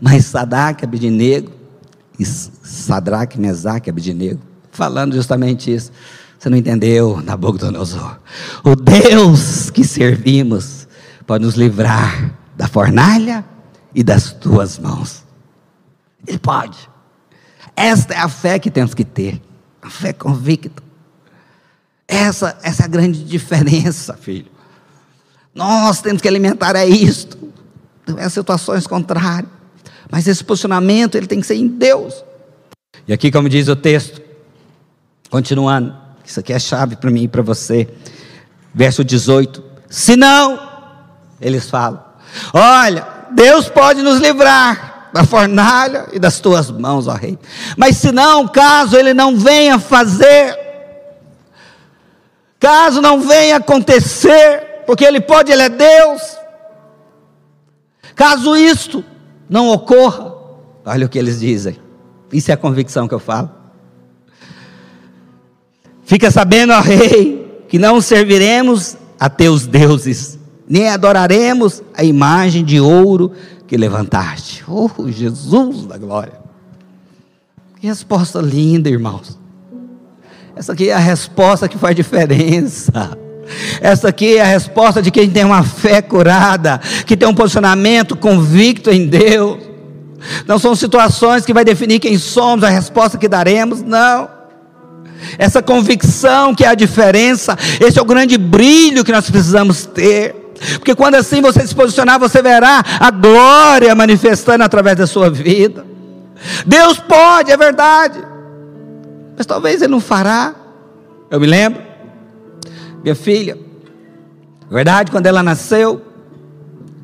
mas Sadraque, Abidinego, e Sadraque, Mesaque, Abidinego, falando justamente isso. Você não entendeu, Nabucodonosor? O Deus que servimos pode nos livrar da fornalha e das tuas mãos. Ele pode. Esta é a fé que temos que ter, a fé convicta. Essa, essa é a grande diferença, filho. Nós temos que alimentar é isto, não é situações contrárias. Mas esse posicionamento ele tem que ser em Deus. E aqui, como diz o texto, continuando, isso aqui é chave para mim e para você. Verso 18: Se não, eles falam, olha, Deus pode nos livrar da fornalha e das tuas mãos, ó Rei. Mas se não, caso Ele não venha fazer, caso não venha acontecer, porque Ele pode, Ele é Deus. Caso isto não ocorra, olha o que eles dizem. Isso é a convicção que eu falo. Fica sabendo, ó Rei, que não serviremos a teus deuses, nem adoraremos a imagem de ouro que levantaste. Oh, Jesus da glória. Que resposta linda, irmãos. Essa aqui é a resposta que faz diferença. Essa aqui é a resposta de quem tem uma fé curada, que tem um posicionamento convicto em Deus. Não são situações que vai definir quem somos, a resposta que daremos, não. Essa convicção que é a diferença, esse é o grande brilho que nós precisamos ter. Porque quando assim você se posicionar, você verá a glória manifestando através da sua vida. Deus pode, é verdade. Mas talvez Ele não fará. Eu me lembro minha filha. Verdade, quando ela nasceu,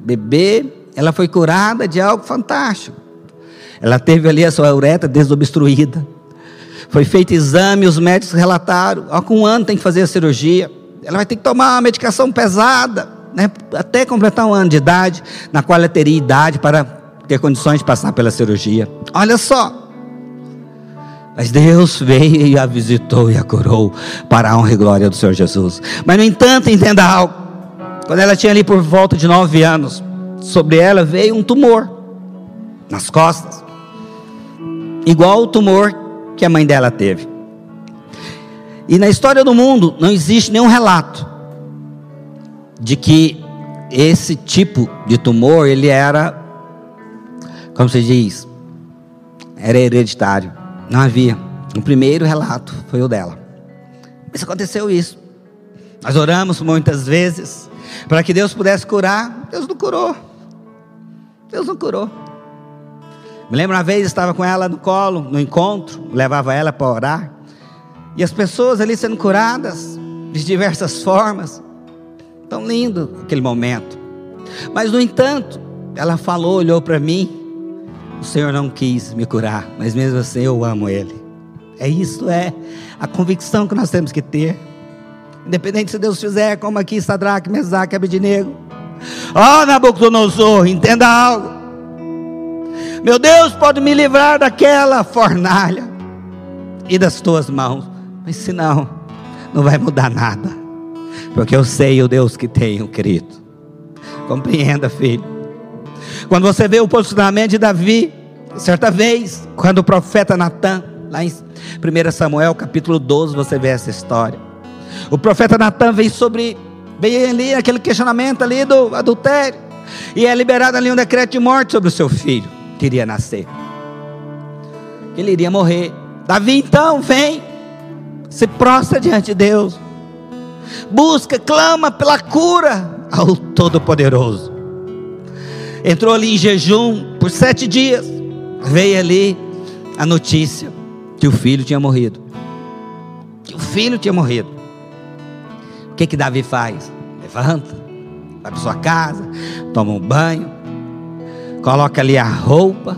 bebê, ela foi curada de algo fantástico. Ela teve ali a sua uretra desobstruída. Foi feito exame, os médicos relataram, ó, com um ano tem que fazer a cirurgia. Ela vai ter que tomar uma medicação pesada, né, até completar um ano de idade, na qual ela teria idade para ter condições de passar pela cirurgia. Olha só, mas Deus veio e a visitou e a curou para a honra e glória do Senhor Jesus. Mas, no entanto, entenda algo. Quando ela tinha ali por volta de nove anos, sobre ela veio um tumor nas costas, igual o tumor que a mãe dela teve. E na história do mundo não existe nenhum relato de que esse tipo de tumor ele era, como se diz, era hereditário. Não havia. O primeiro relato foi o dela. Mas aconteceu isso. Nós oramos muitas vezes para que Deus pudesse curar. Deus não curou. Deus não curou. Me lembro uma vez, estava com ela no colo, no encontro, levava ela para orar. E as pessoas ali sendo curadas de diversas formas. Tão lindo aquele momento. Mas, no entanto, ela falou, olhou para mim o Senhor não quis me curar, mas mesmo assim eu amo Ele. É isso, é a convicção que nós temos que ter. Independente se Deus fizer, como aqui Sadraque, Mesaque, Abednego. Ó oh, Nabucodonosor, entenda algo. Meu Deus pode me livrar daquela fornalha e das tuas mãos. Mas se não, não vai mudar nada. Porque eu sei o Deus que tenho, querido. Compreenda, filho. Quando você vê o posicionamento de Davi, certa vez, quando o profeta Natan, lá em 1 Samuel capítulo 12, você vê essa história. O profeta Natan vem sobre, vem ali aquele questionamento ali do adultério, e é liberado ali um decreto de morte sobre o seu filho, que iria nascer. Ele iria morrer. Davi então vem, se prostra diante de Deus, busca, clama pela cura ao Todo-Poderoso entrou ali em jejum por sete dias. Veio ali a notícia que o filho tinha morrido. Que o filho tinha morrido. O que que Davi faz? Levanta, vai para sua casa, toma um banho, coloca ali a roupa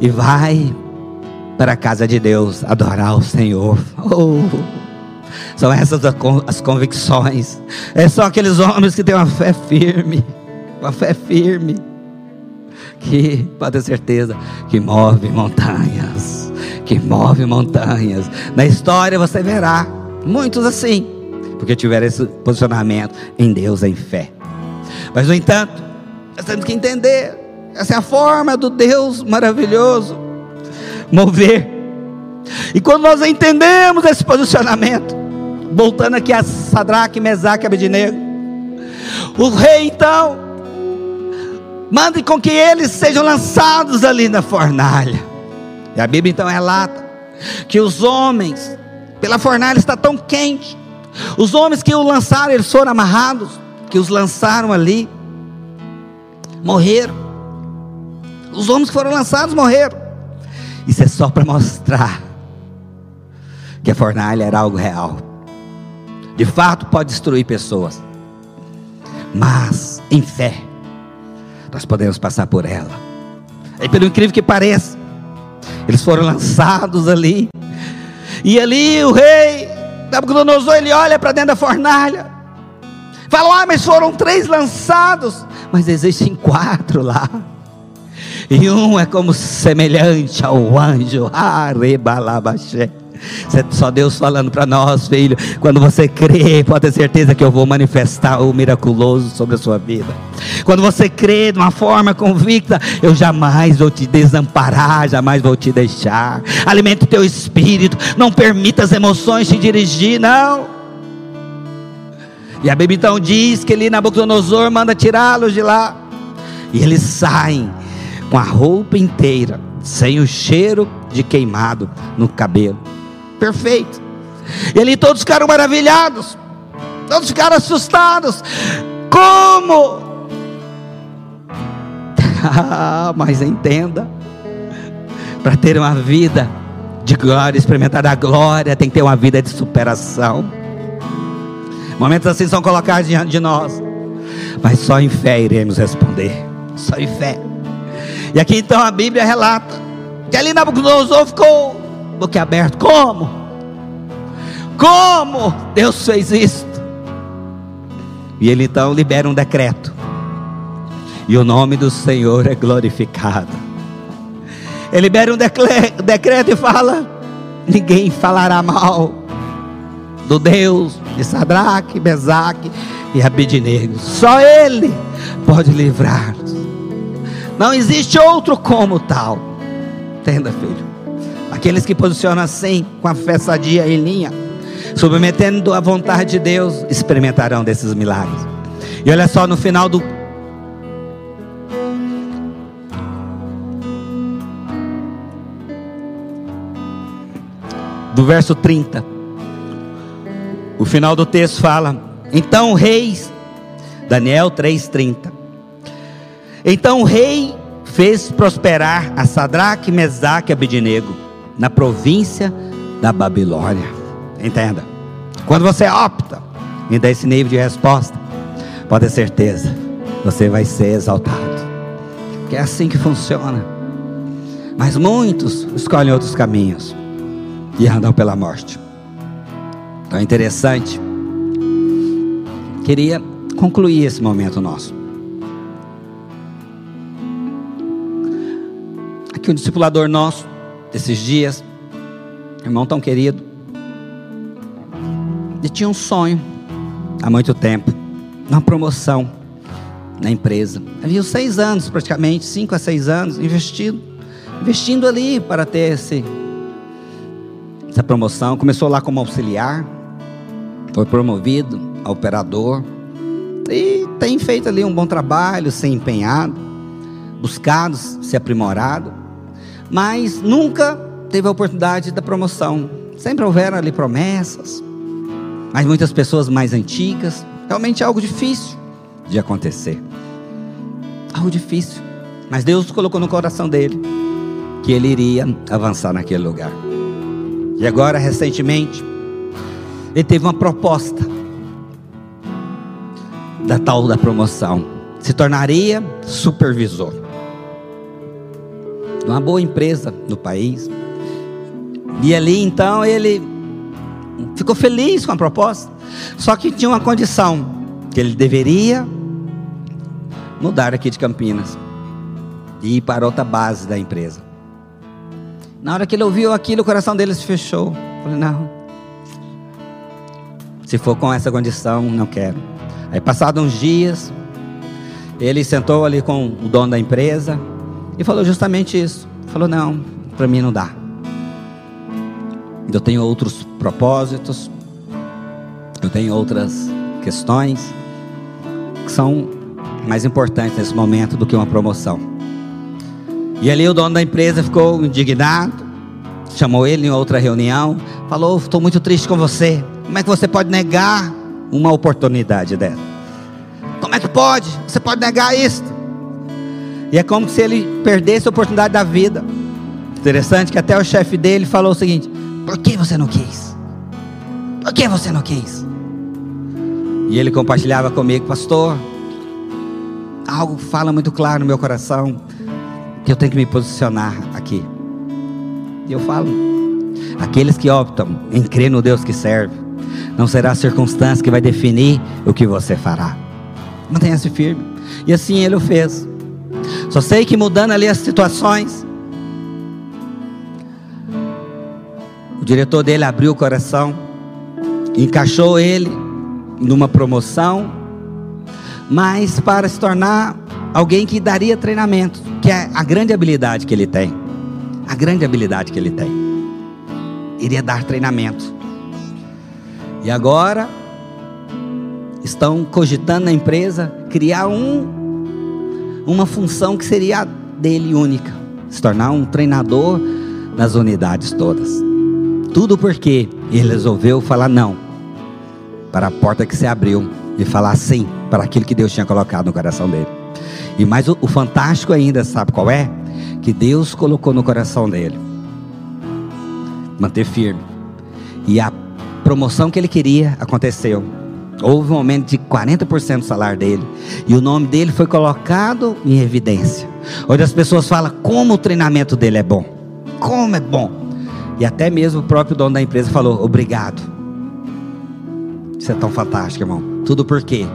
e vai para a casa de Deus adorar o Senhor. Oh, são essas as convicções. É só aqueles homens que têm uma fé firme uma fé firme, que pode ter certeza que move montanhas, que move montanhas. Na história você verá muitos assim, porque tiveram esse posicionamento em Deus em fé. Mas no entanto, nós temos que entender, essa é a forma do Deus maravilhoso mover. E quando nós entendemos esse posicionamento, voltando aqui a Sadraque, Mesaque e Abednego, o rei então Mande com que eles sejam lançados ali na fornalha. E a Bíblia então relata que os homens, pela fornalha está tão quente, os homens que o lançaram, eles foram amarrados, que os lançaram ali, morreram. Os homens que foram lançados morreram. Isso é só para mostrar que a fornalha era algo real. De fato, pode destruir pessoas, mas em fé, nós podemos passar por ela. E pelo incrível que pareça, eles foram lançados ali, e ali o rei Nabucodonosor ele olha para dentro da fornalha, fala: Ah, mas foram três lançados, mas existem quatro lá. E um é como semelhante ao anjo, Arebalabaxé. Só Deus falando para nós, filho. Quando você crê, pode ter certeza que eu vou manifestar o miraculoso sobre a sua vida. Quando você crê de uma forma convicta, eu jamais vou te desamparar, jamais vou te deixar. Alimente o teu espírito, não permita as emoções te dirigir, não. E a Bíblia então diz que ele, Nabucodonosor, manda tirá-los de lá. E eles saem com a roupa inteira, sem o cheiro de queimado no cabelo. Perfeito. E ali todos ficaram maravilhados, todos ficaram assustados. Como? mas entenda, para ter uma vida de glória, experimentar a glória, tem que ter uma vida de superação. Momentos assim são colocados diante de nós, mas só em fé iremos responder. Só em fé. E aqui então a Bíblia relata que ali Nabucodonosor ficou boquiaberto. Como? Como Deus fez isso? E ele então libera um decreto. E o nome do Senhor é glorificado. Ele libera um decreto e fala: ninguém falará mal do Deus de Sadraque, Mesaque e Abednego. Só Ele pode livrar-nos. Não existe outro como tal. Entenda, filho. Aqueles que posicionam assim, com a fé sadia em linha, submetendo à vontade de Deus, experimentarão desses milagres. E olha só no final do do verso 30. O final do texto fala: Então o rei, Daniel 3,30. Então o rei fez prosperar a Sadraque, Mesaque e Abednego na província da Babilônia. Entenda. Quando você opta em dar esse nível de resposta, pode ter certeza, você vai ser exaltado. Que é assim que funciona. Mas muitos escolhem outros caminhos e andam pela morte. Então é interessante. Queria concluir esse momento nosso. Aqui um discipulador nosso, desses dias, irmão tão querido, ele tinha um sonho há muito tempo, uma promoção na empresa. Havia seis anos, praticamente, cinco a seis anos, investindo, investindo ali para ter esse, essa promoção. Começou lá como auxiliar, foi promovido a operador e tem feito ali um bom trabalho, se empenhado, buscado, se aprimorado mas nunca teve a oportunidade da promoção. Sempre houveram ali promessas, mas muitas pessoas mais antigas, realmente é algo difícil de acontecer. Algo difícil. Mas Deus colocou no coração dele que ele iria avançar naquele lugar. E agora, recentemente, ele teve uma proposta da tal da promoção. Se tornaria supervisor uma boa empresa no país. E ali então ele ficou feliz com a proposta, só que tinha uma condição, que ele deveria mudar aqui de Campinas e ir para outra base da empresa. Na hora que ele ouviu aquilo, o coração dele se fechou. Falei, não. Se for com essa condição, não quero. Aí passados uns dias, ele sentou ali com o dono da empresa, e falou justamente isso. Falou: não, para mim não dá. Eu tenho outros propósitos, eu tenho outras questões que são mais importantes nesse momento do que uma promoção. E ali o dono da empresa ficou indignado, chamou ele em outra reunião, falou: Estou muito triste com você. Como é que você pode negar uma oportunidade dessa? Como é que pode? Você pode negar isso? E é como se ele perdesse a oportunidade da vida. Interessante que até o chefe dele falou o seguinte: Por que você não quis? Por que você não quis? E ele compartilhava comigo, pastor. Algo fala muito claro no meu coração que eu tenho que me posicionar aqui. E eu falo: aqueles que optam em crer no Deus que serve, não será a circunstância que vai definir o que você fará. Mantenha-se firme. E assim ele o fez. Só sei que mudando ali as situações, o diretor dele abriu o coração, encaixou ele numa promoção, mas para se tornar alguém que daria treinamento, que é a grande habilidade que ele tem. A grande habilidade que ele tem. Iria dar treinamento. E agora estão cogitando na empresa criar um uma função que seria dele única, se tornar um treinador nas unidades todas. Tudo porque ele resolveu falar não para a porta que se abriu e falar sim para aquilo que Deus tinha colocado no coração dele. E mais o, o fantástico ainda, sabe qual é? Que Deus colocou no coração dele. Manter firme. E a promoção que ele queria aconteceu. Houve um aumento de 40% do salário dele. E o nome dele foi colocado em evidência. Onde as pessoas falam como o treinamento dele é bom. Como é bom. E até mesmo o próprio dono da empresa falou: obrigado. Isso é tão fantástico, irmão. Tudo por quê?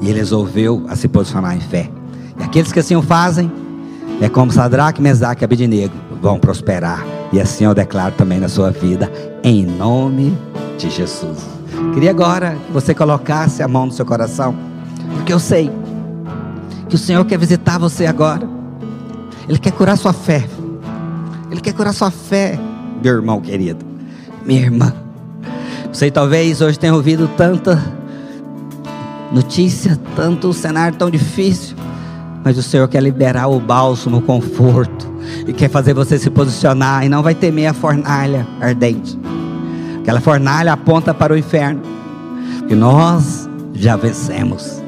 E ele resolveu a se posicionar em fé. E aqueles que assim o fazem, é como Sadraque, Mesaque e Abednego, vão prosperar. E assim eu declaro também na sua vida, em nome de Jesus. Queria agora que você colocasse a mão no seu coração, porque eu sei que o Senhor quer visitar você agora. Ele quer curar sua fé. Ele quer curar sua fé, meu irmão querido, minha irmã. Você talvez hoje tenha ouvido tanta notícia, tanto cenário tão difícil, mas o Senhor quer liberar o bálsamo, o conforto, e quer fazer você se posicionar e não vai temer a fornalha ardente. Aquela fornalha aponta para o inferno. E nós já vencemos.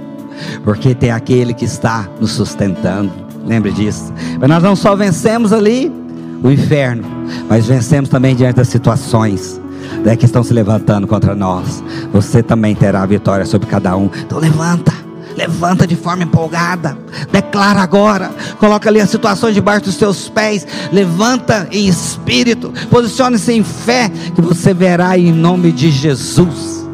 Porque tem aquele que está nos sustentando. Lembre disso. Mas nós não só vencemos ali o inferno, mas vencemos também diante das situações né, que estão se levantando contra nós. Você também terá vitória sobre cada um. Então levanta. Levanta de forma empolgada. Declara agora. Coloca ali as situações debaixo dos seus pés. Levanta em espírito. Posicione-se em fé. Que você verá em nome de Jesus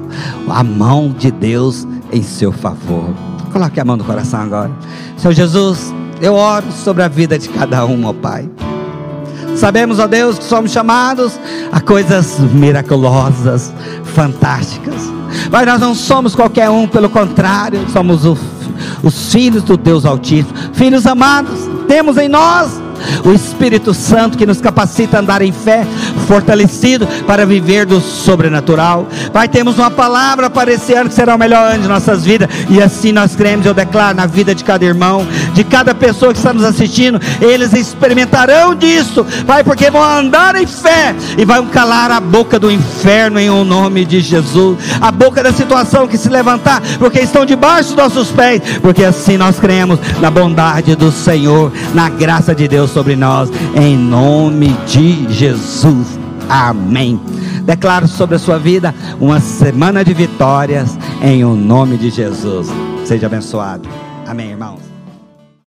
a mão de Deus em seu favor. Coloque a mão no coração agora. Senhor Jesus, eu oro sobre a vida de cada um, ó Pai. Sabemos, ó Deus, que somos chamados a coisas miraculosas, fantásticas. Mas nós não somos qualquer um, pelo contrário, somos o, os filhos do Deus Altíssimo, filhos amados, temos em nós o Espírito Santo que nos capacita a andar em fé, fortalecido para viver do sobrenatural. Pai, temos uma palavra para esse ano que será o melhor ano de nossas vidas, e assim nós cremos, eu declaro na vida de cada irmão, de cada pessoa que está nos assistindo, eles experimentarão disso, Pai, porque vão andar em fé e vão calar a boca do inferno em o nome de Jesus, a boca da situação que se levantar, porque estão debaixo dos nossos pés, porque assim nós cremos na bondade do Senhor, na graça de Deus sobre nós, em nome de Jesus. Amém. Declaro sobre a sua vida uma semana de vitórias, em o nome de Jesus. Seja abençoado. Amém, irmãos.